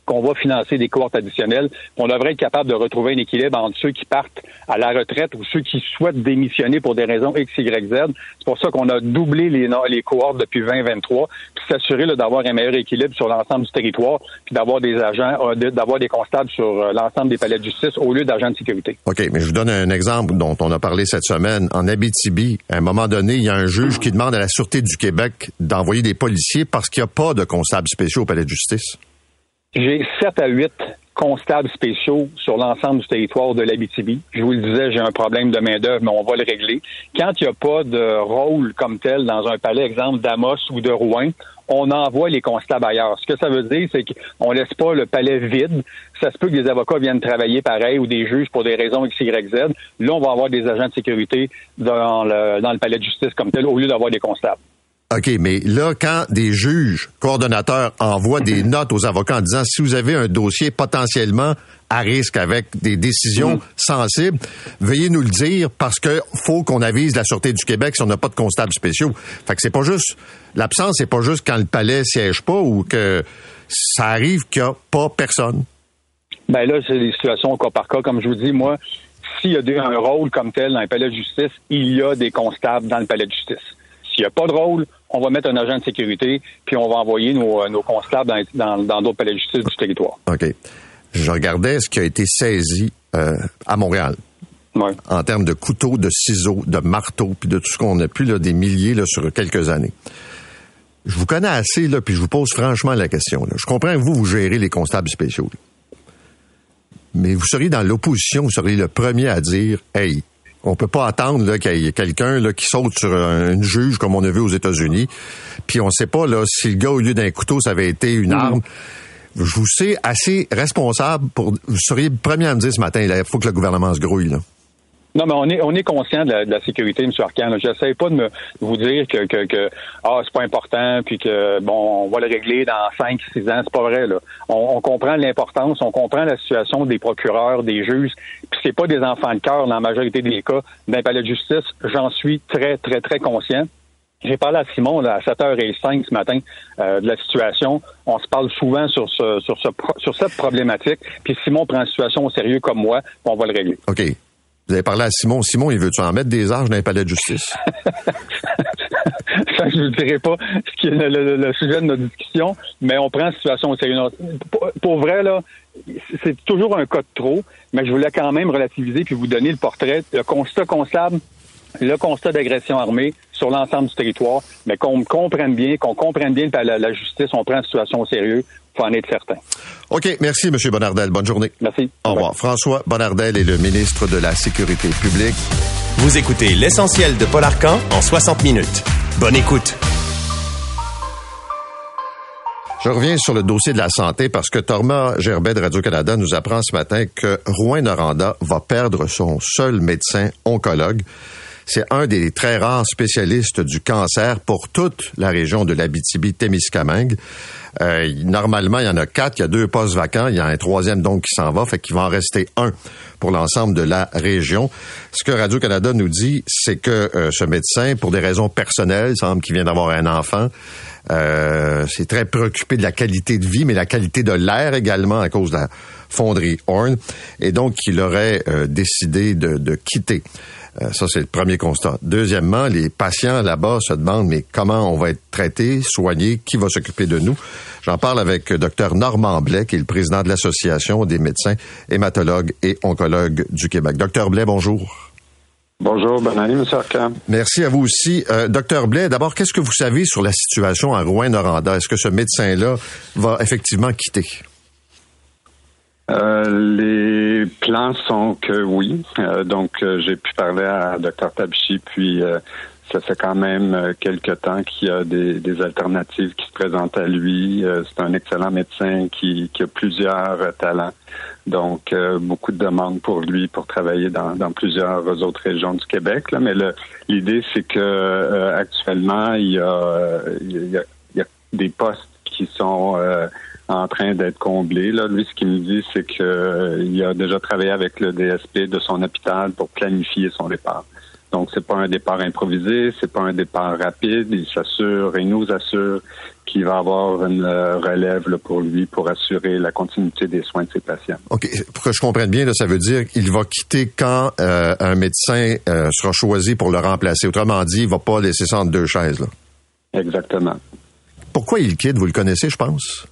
qu'on va financer des cohortes additionnelles. On devrait être capable de retrouver un équilibre entre ceux qui partent à la retraite ou ceux qui souhaitent démissionner pour des raisons X, Y, Z. C'est pour ça qu'on a doublé les, les cohortes depuis 2023, puis s'assurer d'avoir un meilleur équilibre sur l'ensemble du territoire, puis d'avoir des agents, euh, d'avoir des constables sur euh, l'ensemble des palais de justice au lieu d'agents de sécurité. OK, mais je vous donne un exemple dont on a parlé cette semaine. En Abitibi, à un moment donné, il y a un juge qui demande à la Sûreté du Québec d'envoyer des policiers parce qu'il n'y a pas de constables spéciaux au palais de justice. J'ai 7 à 8 constables spéciaux sur l'ensemble du territoire de l'Abitibi. Je vous le disais, j'ai un problème de main-d'œuvre, mais on va le régler. Quand il n'y a pas de rôle comme tel dans un palais, exemple d'Amos ou de Rouen, on envoie les constables ailleurs. Ce que ça veut dire, c'est qu'on laisse pas le palais vide. Ça se peut que des avocats viennent travailler pareil ou des juges pour des raisons X, Y, Z. Là, on va avoir des agents de sécurité dans le, dans le palais de justice comme tel au lieu d'avoir des constables. OK, mais là, quand des juges, coordonnateurs envoient des notes aux avocats en disant si vous avez un dossier potentiellement à risque avec des décisions mm. sensibles, veuillez nous le dire parce que faut qu'on avise la Sûreté du Québec si on n'a pas de constables spéciaux. Fait que c'est pas juste, l'absence, c'est pas juste quand le palais siège pas ou que ça arrive qu'il n'y a pas personne. Ben là, c'est des situations au cas par cas. Comme je vous dis, moi, s'il y a un rôle comme tel dans le palais de justice, il y a des constables dans le palais de justice. S'il n'y a pas de rôle, on va mettre un agent de sécurité, puis on va envoyer nos, nos constables dans d'autres dans, palais de justice du territoire. OK. Je regardais ce qui a été saisi euh, à Montréal. Ouais. En termes de couteaux, de ciseaux, de marteaux, puis de tout ce qu'on a pu, là, des milliers là, sur quelques années. Je vous connais assez, là, puis je vous pose franchement la question. Là. Je comprends que vous, vous gérez les constables spéciaux. là. Mais vous seriez dans l'opposition, vous seriez le premier à dire Hey, on peut pas attendre là, qu'il y ait quelqu'un là, qui saute sur un, une juge comme on a vu aux États-Unis. Puis on sait pas là, si le gars, au lieu d'un couteau, ça avait été une arme. Je vous sais assez responsable pour. Vous seriez le premier à me dire ce matin, il faut que le gouvernement se grouille. Là. Non, mais on est on est conscient de la, de la sécurité, M. Arcan. J'essaie pas de me de vous dire que que, que ah c'est pas important puis que bon on va le régler dans 5 6 ans, c'est pas vrai là. On, on comprend l'importance, on comprend la situation des procureurs, des juges, puis c'est pas des enfants de cœur dans la majorité des cas d'un palais de justice, j'en suis très très très conscient. J'ai parlé à Simon là, à 7h05 ce matin euh, de la situation. On se parle souvent sur ce sur ce sur cette problématique. Puis Simon prend la situation au sérieux comme moi, on va le régler. OK. Vous avez parlé à Simon. Simon, il veut-tu en mettre des arches dans les palais de justice? Ça, je ne dirai pas ce qui est le sujet de notre discussion, mais on prend la situation au sérieux. Pour, pour vrai, là, c'est toujours un cas de trop, mais je voulais quand même relativiser puis vous donner le portrait, le constat constable, le constat d'agression armée sur l'ensemble du territoire, mais qu'on comprenne bien, qu'on comprenne bien la, la justice, on prend la situation au sérieux, faut en être certain. OK. Merci, M. Bonardel. Bonne journée. Merci. Au revoir. François Bonardel est le ministre de la Sécurité publique. Vous écoutez l'essentiel de Paul Arcan en 60 minutes. Bonne écoute. Je reviens sur le dossier de la santé parce que Thomas Gerbet de Radio-Canada nous apprend ce matin que Rouen-Noranda va perdre son seul médecin oncologue. C'est un des très rares spécialistes du cancer pour toute la région de l'Abitibi-Témiscamingue. Euh, normalement, il y en a quatre, il y a deux postes vacants, il y a un troisième donc qui s'en va, fait qu'il va en rester un pour l'ensemble de la région. Ce que Radio-Canada nous dit, c'est que euh, ce médecin, pour des raisons personnelles, il semble qu'il vient d'avoir un enfant, euh, c'est très préoccupé de la qualité de vie, mais la qualité de l'air également à cause de la fonderie Horn. Et donc, il aurait euh, décidé de, de quitter. Euh, ça, c'est le premier constat. Deuxièmement, les patients là-bas se demandent, mais comment on va être traité, soigné, qui va s'occuper de nous? J'en parle avec Dr Normand Blais, qui est le président de l'Association des médecins hématologues et oncologues du Québec. Docteur Blais, bonjour. Bonjour, bonne année, M. Arcan. Merci à vous aussi. Euh, Docteur Blais, d'abord, qu'est-ce que vous savez sur la situation à Rouen-Noranda? Est-ce que ce médecin-là va effectivement quitter? Euh, les plans sont que oui. Euh, donc, euh, j'ai pu parler à Dr Tabichi, puis euh, ça fait quand même euh, quelque temps qu'il y a des, des alternatives qui se présentent à lui. C'est un excellent médecin qui, qui a plusieurs talents. Donc, euh, beaucoup de demandes pour lui pour travailler dans, dans plusieurs autres régions du Québec. Là. Mais l'idée, c'est que euh, actuellement, il y, a, il, y a, il y a des postes qui sont euh, en train d'être comblés. Là. Lui, ce qu'il me dit, c'est que euh, a déjà travaillé avec le DSP de son hôpital pour planifier son départ. Donc, c'est pas un départ improvisé, c'est pas un départ rapide. Il s'assure et nous assure qu'il va avoir une euh, relève là, pour lui pour assurer la continuité des soins de ses patients. OK. Pour que je comprenne bien, là, ça veut dire qu'il va quitter quand euh, un médecin euh, sera choisi pour le remplacer. Autrement dit, il va pas laisser ça entre deux chaises. Là. Exactement. Pourquoi il quitte? Vous le connaissez, je pense?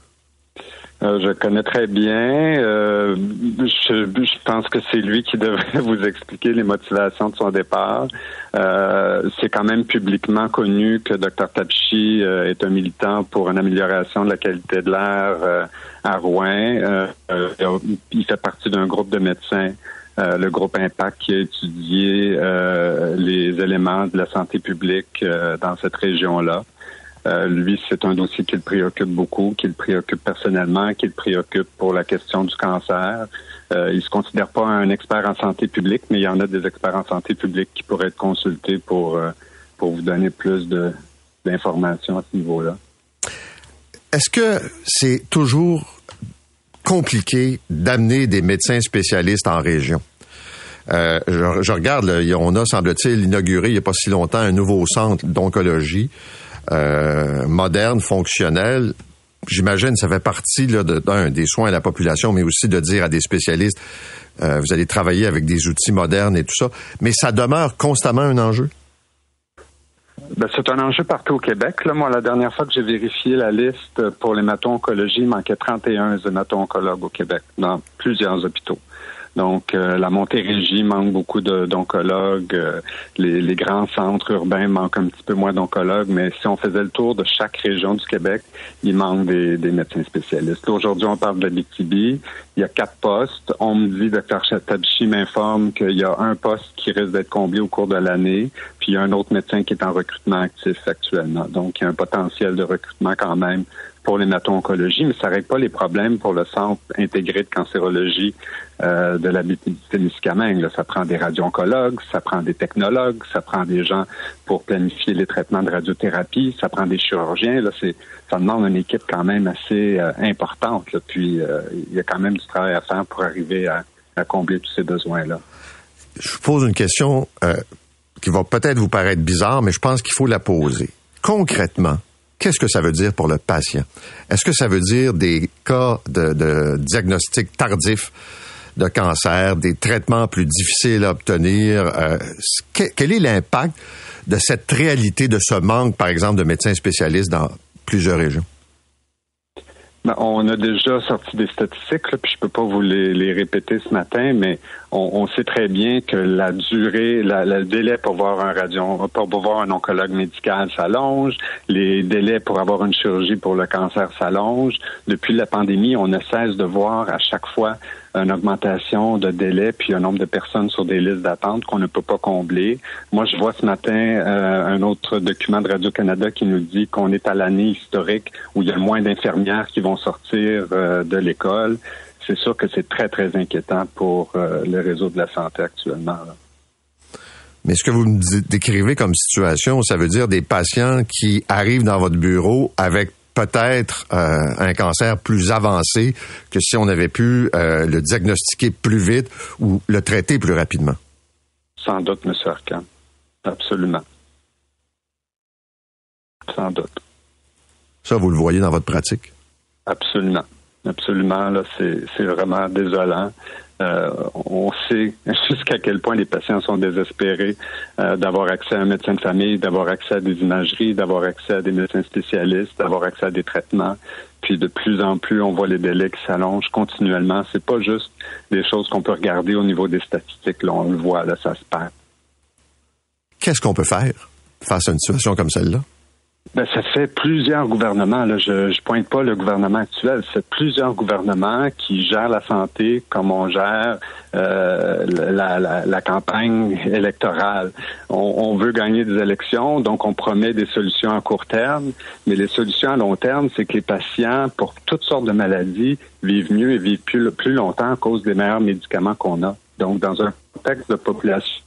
Euh, je connais très bien. Euh, je, je pense que c'est lui qui devrait vous expliquer les motivations de son départ. Euh, c'est quand même publiquement connu que Dr Tapichi euh, est un militant pour une amélioration de la qualité de l'air euh, à Rouen. Il fait partie d'un groupe de médecins, le groupe Impact, qui a étudié les éléments de la santé publique dans cette région-là. Euh, lui, c'est un dossier qui le préoccupe beaucoup, qui le préoccupe personnellement, qui le préoccupe pour la question du cancer. Euh, il se considère pas un expert en santé publique, mais il y en a des experts en santé publique qui pourraient être consultés pour euh, vous donner plus d'informations à ce niveau-là. Est-ce que c'est toujours compliqué d'amener des médecins spécialistes en région? Euh, je, regarde, on a, semble-t-il, inauguré il n'y a pas si longtemps un nouveau centre d'oncologie euh, moderne, fonctionnel. j'imagine, ça fait partie là, de, d'un des soins à la population, mais aussi de dire à des spécialistes, euh, vous allez travailler avec des outils modernes et tout ça. Mais ça demeure constamment un enjeu. Ben, c'est un enjeu partout au Québec. Là, moi, la dernière fois que j'ai vérifié la liste pour l'hémato-oncologie, il manquait 31 hémato-oncologues au Québec dans plusieurs hôpitaux. Donc, euh, la Montérégie manque beaucoup d'oncologues. Euh, les, grands centres urbains manquent un petit peu moins d'oncologues. Mais si on faisait le tour de chaque région du Québec, il manque des, médecins spécialistes. Aujourd'hui, on parle de l'ITB. Il y a quatre postes. On me dit, Dr. Tabichi m'informe qu'il y a un poste qui risque d'être comblé au cours de l'année. Puis il y a un autre médecin qui est en recrutement actif actuellement. Donc, il y a un potentiel de recrutement quand même pour l'hémato-oncologie, mais ça règle pas les problèmes pour le centre intégré de cancérologie euh, de la Témiscamingue. Ça prend des radio-oncologues, ça prend des technologues, ça prend des gens pour planifier les traitements de radiothérapie, ça prend des chirurgiens. Là, c'est, ça demande une équipe quand même assez euh, importante. Puis euh, il y a quand même du travail à faire pour arriver à combler tous ces besoins-là. Je vous pose une question qui va peut-être vous paraître bizarre, mais je pense qu'il faut la poser. Concrètement, Qu'est-ce que ça veut dire pour le patient? Est-ce que ça veut dire des cas de, diagnostic tardif de cancer, des traitements plus difficiles à obtenir? Euh, quel est l'impact de cette réalité, de ce manque, par exemple, de médecins spécialistes dans plusieurs régions? Ben, on a déjà sorti des statistiques, puis je peux pas vous les, répéter ce matin, mais on, sait très bien que la durée, le délai pour voir un radio, pour voir un oncologue médical s'allonge, les délais pour avoir une chirurgie pour le cancer s'allongent. Depuis la pandémie, on ne cesse de voir à chaque fois une augmentation de délai puis un nombre de personnes sur des listes d'attente qu'on ne peut pas combler. Moi, je vois ce matin euh, un autre document de Radio-Canada qui nous dit qu'on est à l'année historique où il y a moins d'infirmières qui vont sortir euh, de l'école. C'est sûr que c'est très, très inquiétant pour euh, le réseau de la santé actuellement. Mais ce que vous me décrivez comme situation, ça veut dire des patients qui arrivent dans votre bureau avec peut-être euh, un cancer plus avancé que si on avait pu euh, le diagnostiquer plus vite ou le traiter plus rapidement. Sans doute, M. Arcan. Absolument. Sans doute. Ça, vous le voyez dans votre pratique? Absolument. Absolument. Là, c'est vraiment désolant. Euh, on sait jusqu'à quel point les patients sont désespérés euh, d'avoir accès à un médecin de famille, d'avoir accès à des imageries, d'avoir accès à des médecins spécialistes, d'avoir accès à des traitements. Puis de plus en plus, on voit les délais qui s'allongent continuellement. C'est pas juste des choses qu'on peut regarder au niveau des statistiques. Là, on le voit, là, ça se perd. Qu'est-ce qu'on peut faire face à une situation comme celle-là? Ben, ça fait plusieurs gouvernements. Là, je ne pointe pas le gouvernement actuel. C'est plusieurs gouvernements qui gèrent la santé comme on gère euh, la, la, la, campagne électorale. On, on, veut gagner des élections, donc on promet des solutions à court terme. Mais les solutions à long terme, c'est que les patients, pour toutes sortes de maladies, vivent mieux et vivent plus, plus longtemps à cause des meilleurs médicaments qu'on a. Donc, dans un contexte de population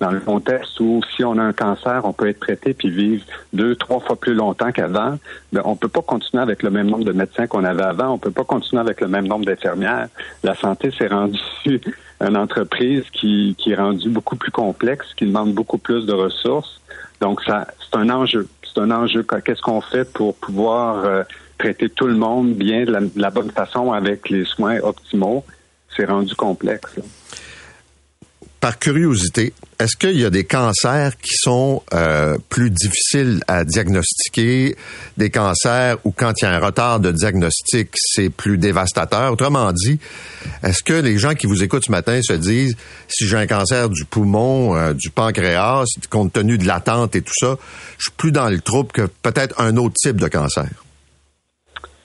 dans le contexte où si on a un cancer, on peut être traité puis vivre deux, trois fois plus longtemps qu'avant, ben, on peut pas continuer avec le même nombre de médecins qu'on avait avant, on peut pas continuer avec le même nombre d'infirmières. La santé s'est rendue une entreprise qui, qui est rendue beaucoup plus complexe, qui demande beaucoup plus de ressources. Donc, ça, c'est un enjeu. C'est un enjeu. Qu'est-ce qu'on fait pour pouvoir euh, traiter tout le monde bien de la, bonne façon avec les soins optimaux? C'est rendu complexe par curiosité, est-ce qu'il y a des cancers qui sont euh, plus difficiles à diagnostiquer, des cancers où quand il y a un retard de diagnostic, c'est plus dévastateur? Autrement dit, est-ce que les gens qui vous écoutent ce matin se disent, si j'ai un cancer du poumon, euh, du pancréas, compte tenu de l'attente et tout ça, je suis plus dans le trouble que peut-être un autre type de cancer?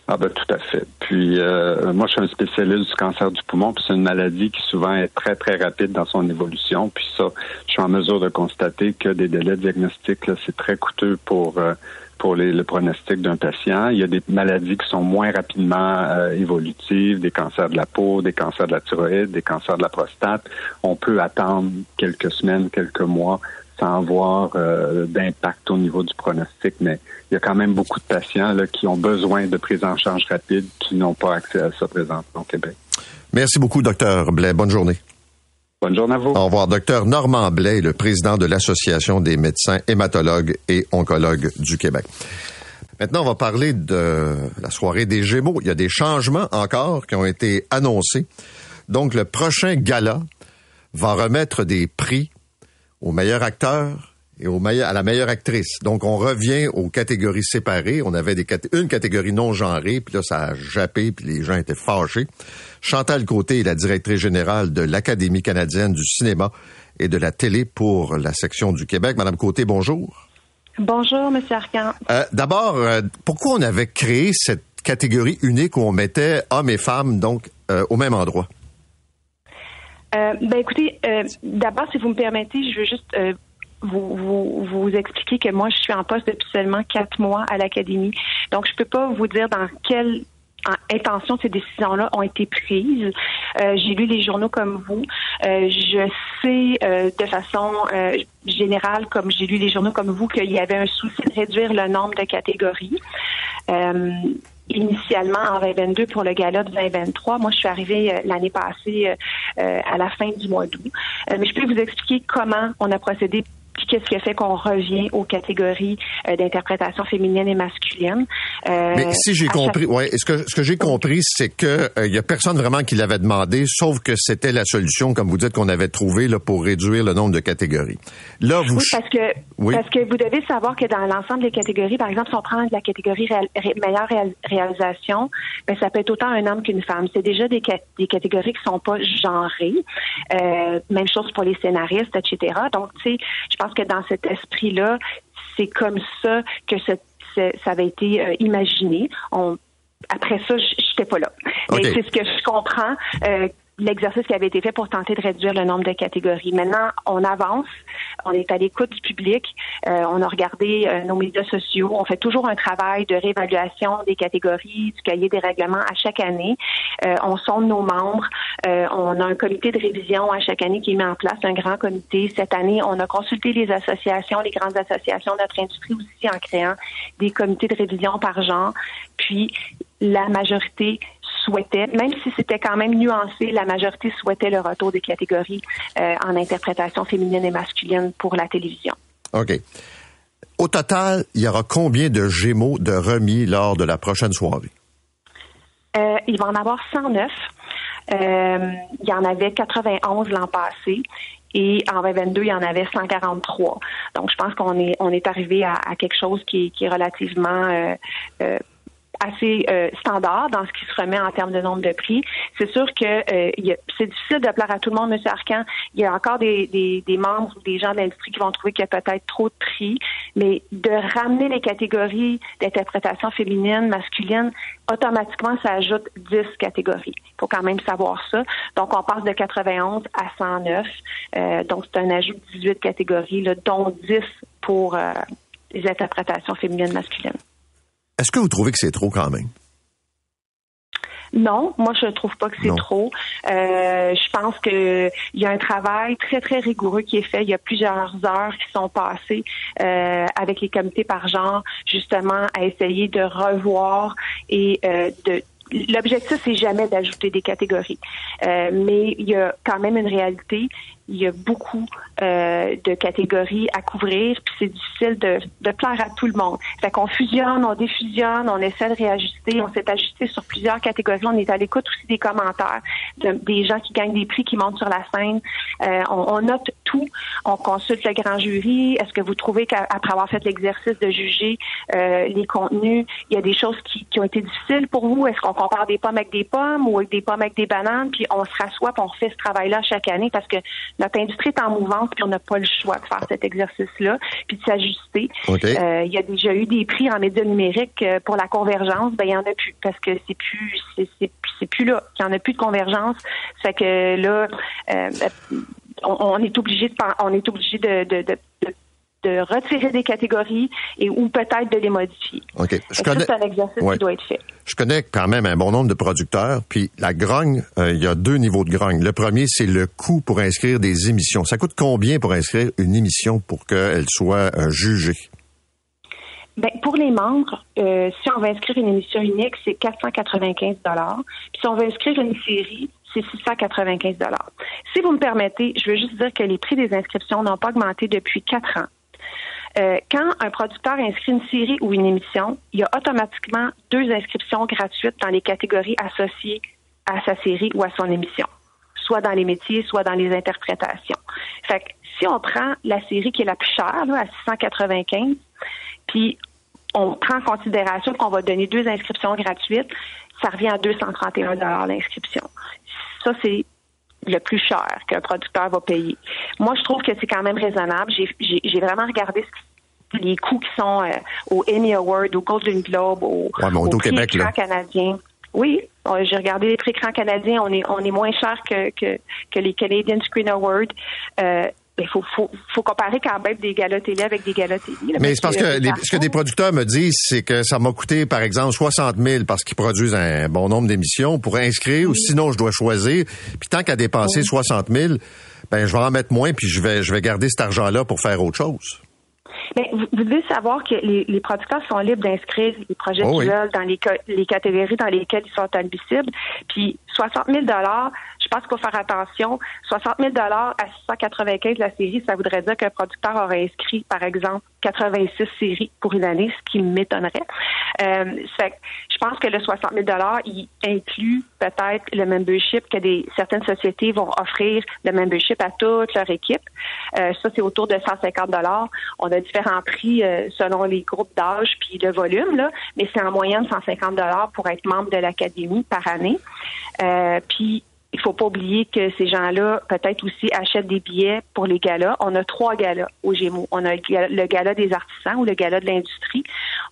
Ah ben tout à fait. Puis euh, moi, je suis un spécialiste du cancer du poumon, puis c'est une maladie qui souvent est très très rapide dans son évolution. Puis ça, je suis en mesure de constater que des délais diagnostiques, c'est très coûteux pour euh, pour le pronostic d'un patient. Il y a des maladies qui sont moins rapidement euh, évolutives, des cancers de la peau, des cancers de la thyroïde, des cancers de la prostate. On peut attendre quelques semaines, quelques mois sans avoir euh, d'impact au niveau du pronostic, mais il y a quand même beaucoup de patients là, qui ont besoin de prise en charge rapide qui n'ont pas accès à ça présentement au Québec. Merci beaucoup, docteur Blais. Bonne journée. Bonne journée à vous. Au revoir. Docteur Normand Blais, le président de l'Association des médecins hématologues et oncologues du Québec. Maintenant, on va parler de la soirée des Gémeaux. Il y a des changements encore qui ont été annoncés. Donc, le prochain gala va remettre des prix au meilleur acteur et au meilleur, à la meilleure actrice. Donc, on revient aux catégories séparées. On avait des, une catégorie non genrée, puis là, ça a jappé, puis les gens étaient fâchés. Chantal Côté est la directrice générale de l'Académie canadienne du cinéma et de la télé pour la section du Québec. Madame Côté, bonjour. Bonjour, M. Arcan. Euh, D'abord, euh, pourquoi on avait créé cette catégorie unique où on mettait hommes et femmes donc euh, au même endroit? Euh, ben écoutez, euh, d'abord, si vous me permettez, je veux juste euh, vous, vous, vous expliquer que moi, je suis en poste depuis seulement quatre mois à l'Académie. Donc, je peux pas vous dire dans quelle intention ces décisions-là ont été prises. Euh, j'ai lu les journaux comme vous. Euh, je sais euh, de façon euh, générale, comme j'ai lu les journaux comme vous, qu'il y avait un souci de réduire le nombre de catégories. Euh, initialement en 2022 pour le gala de 2023. Moi, je suis arrivée euh, l'année passée à la fin du mois d'août. Mais je peux vous expliquer comment on a procédé puis qu'est-ce qui a fait qu'on revient aux catégories euh, d'interprétation féminine et masculine. Euh, Mais si j'ai compris, chaque- ouais, ce que ce que j'ai compris, c'est que il y a personne vraiment qui l'avait demandé, sauf que c'était la solution, comme vous dites, qu'on avait trouvée là pour réduire le nombre de catégories. Là, vous, Oui, parce que Oui. parce que vous devez savoir que dans l'ensemble des catégories, par exemple, si on prend la catégorie réal- ré- meilleure réal- réalisation, ben, ça peut être autant un homme qu'une femme. C'est déjà des, des catégories qui sont pas genrées. Euh, même chose pour les scénaristes, etc. Donc, tu sais, je pense que dans cet esprit-là, c'est comme ça que ça avait été euh, imaginé. On, après ça, je n'étais pas là. Mais OK. c'est ce que je comprends. euh, L'exercice qui avait été fait pour tenter de réduire le nombre de catégories. Maintenant, on avance, on est à l'écoute du public, euh, on a regardé euh, nos médias sociaux, on fait toujours un travail de réévaluation des catégories, du cahier des règlements à chaque année. Euh, on sonde nos membres, euh, on a un comité de révision à chaque année qui est mis en place, un grand comité. Cette année, on a consulté les associations, les grandes associations de notre industrie aussi en créant des comités de révision par genre. Puis la majorité souhaitait, même si c'était quand même nuancé, la majorité souhaitait le retour des catégories euh, en interprétation féminine et masculine pour la télévision. OK. Au total, il y aura combien de Gémeaux de remis lors de la prochaine soirée? Euh, il va en avoir 109. Euh, il y en avait 91 l'an passé. Et en 2022, il y en avait 143. Donc, je pense qu'on est on est arrivé à, à quelque chose qui, est- qui est relativement euh, euh, assez euh, standard dans ce qui se remet en termes de nombre de prix. C'est sûr que euh, c'est difficile de plaire à tout le monde, M. Arcan. Il y a encore des, des, des membres ou des gens de l'industrie qui vont trouver qu'il y a peut-être trop de prix, mais de ramener les catégories d'interprétation féminine, masculine, automatiquement, ça ajoute 10 catégories. Il faut quand même savoir ça. Donc, on passe de 91 à 109. Euh, donc, c'est un ajout de 18 catégories, là, dont 10 pour euh, les interprétations féminines, masculines. Est-ce que vous trouvez que c'est trop quand même? Non, moi je trouve pas que c'est trop. Euh, je pense que il y a un travail très très rigoureux qui est fait. Il y a plusieurs heures qui sont passées euh, avec les comités par genre, justement à essayer de revoir et euh, de L'objectif, c'est jamais d'ajouter des catégories. Euh, mais il y a quand même une réalité. Il y a beaucoup euh, de catégories à couvrir, puis c'est difficile de, de plaire à tout le monde. Fait qu'on fusionne, on défusionne, on essaie de réajuster, on s'est ajusté sur plusieurs catégories. On est à l'écoute aussi des commentaires de- des gens qui gagnent des prix, qui montent sur la scène. Euh, on, on note tout. On consulte le grand jury. Est-ce que vous trouvez qu'après avoir fait l'exercice de juger euh, les contenus, il y a des choses qui, qui ont été difficiles pour vous? Est-ce qu'on compare des pommes avec des pommes ou avec des pommes avec des bananes? Puis on se rassoit, puis on refait ce travail-là chaque année parce que notre industrie est en mouvance, puis on n'a pas le choix de faire cet exercice-là, puis de s'ajuster. OK. Euh, il y a déjà eu des prix en médias numériques euh, pour la convergence, ben il y en a plus parce que c'est plus c'est c'est c'est plus là, il y en a plus de convergence. Ça fait que là euh, on, on est obligé de on est obligé de, de, de, de- de retirer des catégories et ou peut-être de les modifier. OK. Je connais, c'est un exercice Ouais. qui doit être fait. je connais quand même un bon nombre de producteurs, puis la grogne, euh, il y a deux niveaux de grogne. Le premier, c'est le coût pour inscrire des émissions. Ça coûte combien pour inscrire une émission pour qu'elle soit euh, jugée? Ben, pour les membres, euh, si on veut inscrire une émission unique, c'est 495 Puis si on veut inscrire une série, c'est 695 Si vous me permettez, je veux juste dire que les prix des inscriptions n'ont pas augmenté depuis quatre ans. Euh, quand un producteur inscrit une série ou une émission, il y a automatiquement deux inscriptions gratuites dans les catégories associées à sa série ou à son émission, soit dans les métiers, soit dans les interprétations. Fait que si on prend la série qui est la plus chère, là, à 695, puis on prend en considération qu'on va donner deux inscriptions gratuites, ça revient à 231 l'inscription. Ça, c'est le plus cher qu'un producteur va payer. Moi, je trouve que c'est quand même raisonnable. J'ai vraiment regardé les coûts qui sont euh, au Emmy Award, au Golden Globe, au, au prix Québec, canadien. Oui, j'ai regardé les prix écrans canadiens. On est, on est moins cher que, que, que les Canadian Screen Awards. Euh, il faut, faut, faut, comparer quand même des galas télé avec des galas télé. Mais c'est parce que ce que des producteurs me disent, c'est que ça m'a coûté, par exemple, 60 000 parce qu'ils produisent un bon nombre d'émissions pour inscrire, ou sinon je dois choisir. Puis tant qu'à dépenser 60 000, ben je vais en mettre moins, puis je vais, je vais garder cet argent-là pour faire autre chose. Mais vous, devez savoir que les, producteurs sont libres d'inscrire les projets oh qu'ils veulent dans les, les catégories dans lesquelles ils sont admissibles. Puis 60 000 je pense qu'il faut faire attention. 60 000 à 695 la série, ça voudrait dire qu'un producteur aurait inscrit, par exemple, 86 séries pour une année, ce qui m'étonnerait. Euh, je pense que le 60 000 il inclut peut-être le membership que certaines sociétés vont offrir le membership à toute leur équipe. Euh, ça, c'est autour de 150 On a différents prix euh, selon les groupes d'âge puis le volume, là, mais c'est en moyenne 150 pour être membre de l'académie par année. Puis il faut pas oublier que ces gens-là, peut-être aussi, achètent des billets pour les galas. On a trois galas au Gémeaux. On a le gala des artisans ou le gala de l'industrie.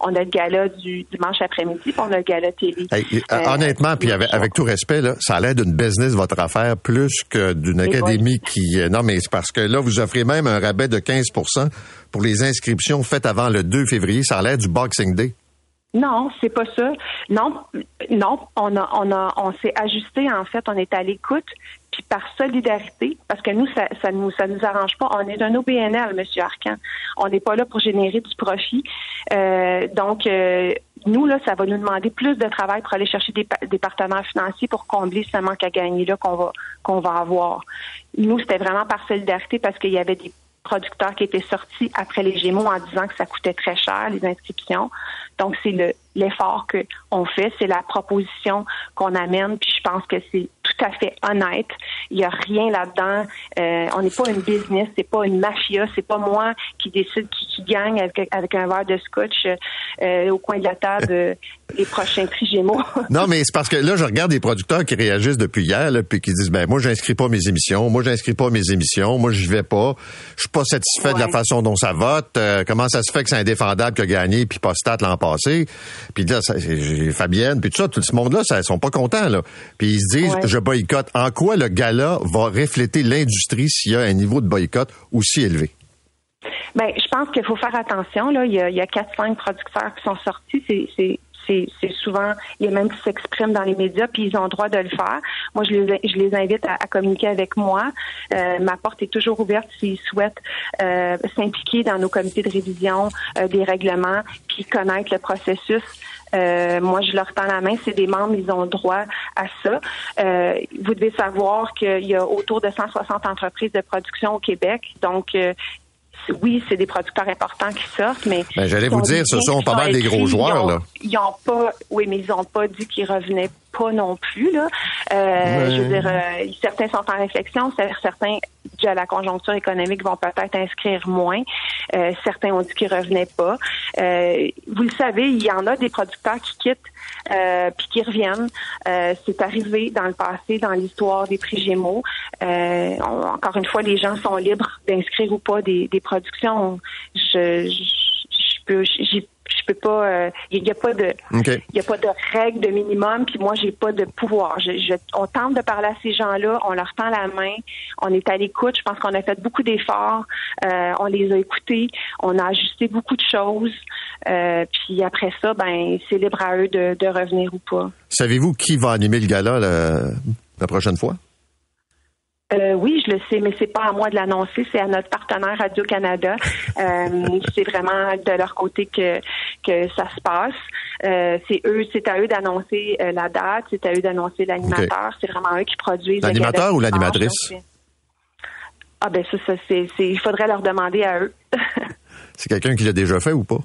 On a le gala du dimanche après-midi, puis on a le gala télé. Euh, honnêtement, puis avec, tout respect, là, ça a l'air d'une business, votre affaire, plus que d'une académie qui... Euh, non, mais c'est parce que là, vous offrez même un rabais de 15% pour les inscriptions faites avant le 2 février. Ça a l'air du Boxing Day. Non, c'est pas ça. Non, non, on a, on a, on s'est ajusté en fait. On est à l'écoute, puis par solidarité, parce que nous, ça, ça nous, ça nous arrange pas. On est un OBNL, Monsieur Arcan. On n'est pas là pour générer du profit. Euh, donc, euh, nous là, ça va nous demander plus de travail pour aller chercher des, des partenaires financiers pour combler ce manque à gagner là qu'on va, qu'on va avoir. Nous, c'était vraiment par solidarité parce qu'il y avait des producteurs qui étaient sortis après les Gémeaux en disant que ça coûtait très cher les inscriptions. Donc, c'est le, l'effort qu'on fait, c'est la proposition qu'on amène, puis je pense que c'est tout à fait honnête. Il n'y a rien là-dedans. Euh, on n'est pas une business, c'est pas une mafia, c'est pas moi qui décide qui, qui gagne avec, avec, un verre de scotch euh, au coin de la table euh, les prochains prix Gémeaux. non, mais c'est parce que là, je regarde des producteurs qui réagissent depuis hier, là, puis qui disent, ben moi, j'inscris pas mes émissions, moi, j'inscris pas mes émissions, moi, j'y vais pas, je suis pas satisfait de la façon dont ça vote, comment ça se fait que c'est indéfendable que gagné puis pas stat l'an passé? Puis là, j'ai Fabienne, puis tout ça, tout ce monde-là, ils sont pas contents, là. Puis ils se disent, je boycotte. En quoi le gala va refléter l'industrie s'il y a un niveau de boycott aussi élevé? Ben, je pense qu'il faut faire attention. Là, il y a, il y a 4-5 producteurs qui sont sortis. C'est c'est souvent, il y a même qui s'expriment dans les médias, puis ils ont le droit de le faire. Moi, je les, je les invite à, communiquer avec moi. Euh, ma porte est toujours ouverte s'ils souhaitent euh, s'impliquer dans nos comités de révision euh, des règlements, puis connaître le processus. moi, je leur tends la main. C'est des membres, ils ont droit à ça. vous devez savoir qu'il y a autour de 160 entreprises de production au Québec. Donc, oui, c'est des producteurs importants qui sortent, mais. Ben, j'allais vous dire, ce sont pas mal des gros joueurs, là. Ils ont pas, oui, mais ils ont pas dit qu'ils revenaient pas non plus, là. Euh, je veux dire, euh, certains sont en réflexion, certains, dû à la conjoncture économique, vont peut-être inscrire moins. Euh, certains ont dit qu'ils revenaient pas. vous le savez, il y en a des producteurs qui quittent euh, puis qui reviennent. Euh, c'est arrivé dans le passé, dans l'histoire des prix Gémeaux. Euh, encore une fois, les gens sont libres d'inscrire ou pas des, des productions. Je, je peux, j'ai je peux pas il euh, n'y a pas de il y a pas de règle de minimum puis moi j'ai pas de pouvoir. Je, on tente de parler à ces gens-là on leur tend la main on est à l'écoute. Je pense qu'on a fait beaucoup d'efforts euh, on les a écoutés on a ajusté beaucoup de choses euh, puis après ça ben c'est libre à eux de, de revenir ou pas. Savez-vous qui va animer le gala la prochaine fois? Euh, oui, je le sais, mais c'est pas à moi de l'annoncer, c'est à notre partenaire Radio Canada. Euh, c'est vraiment de leur côté que que ça se passe. Euh, c'est eux, c'est à eux d'annoncer la date, c'est à eux d'annoncer l'animateur. C'est vraiment eux qui produisent. L'animateur ou l'animatrice? Ah ben ça, ça c'est, il faudrait leur demander à eux. C'est quelqu'un qui l'a déjà fait ou pas?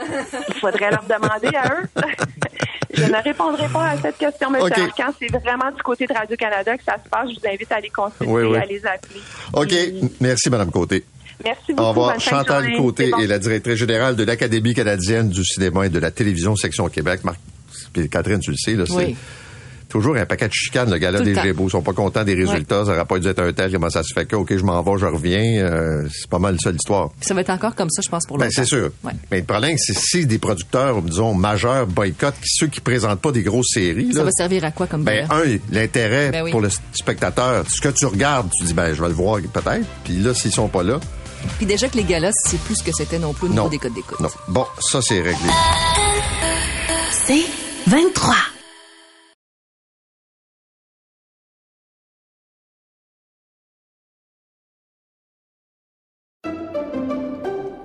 Il faudrait leur demander à eux. je ne répondrai pas à cette question, M. OK. Arcan. C'est vraiment du côté de Radio-Canada que ça se passe. Je vous invite à les consulter, Oui, oui. à les appeler. OK. Et Merci, Madame Côté. Merci beaucoup. Au revoir. Chantal journée. Côté bon. est la directrice générale de l'Académie canadienne du cinéma et de la télévision section Québec. Marc, puis Catherine, tu le sais, là, c'est Oui. Toujours un paquet de chicanes. Le gala Tout le des. Gémeaux sont pas contents des résultats. Ça n'aurait pas dû être un tel. Comment ça se fait que, OK, je m'en vais, je reviens? Euh, c'est pas mal ça l'histoire. Ça va être encore comme ça, je pense, pour Ben, longtemps. c'est sûr. Ouais. Mais le problème, c'est si des producteurs, disons, majeurs boycottent ceux qui présentent pas des grosses séries. Ça là, va servir à quoi comme ben, gala? un, l'intérêt Ben oui. pour le spectateur. Ce que tu regardes, tu dis, ben, je vais le voir peut-être. Puis là, s'ils sont pas là, Puis déjà que les galas, c'est plus ce que c'était non plus au niveau non. des codes d'écoute. Non. Bon, ça, c'est réglé. C'est 23.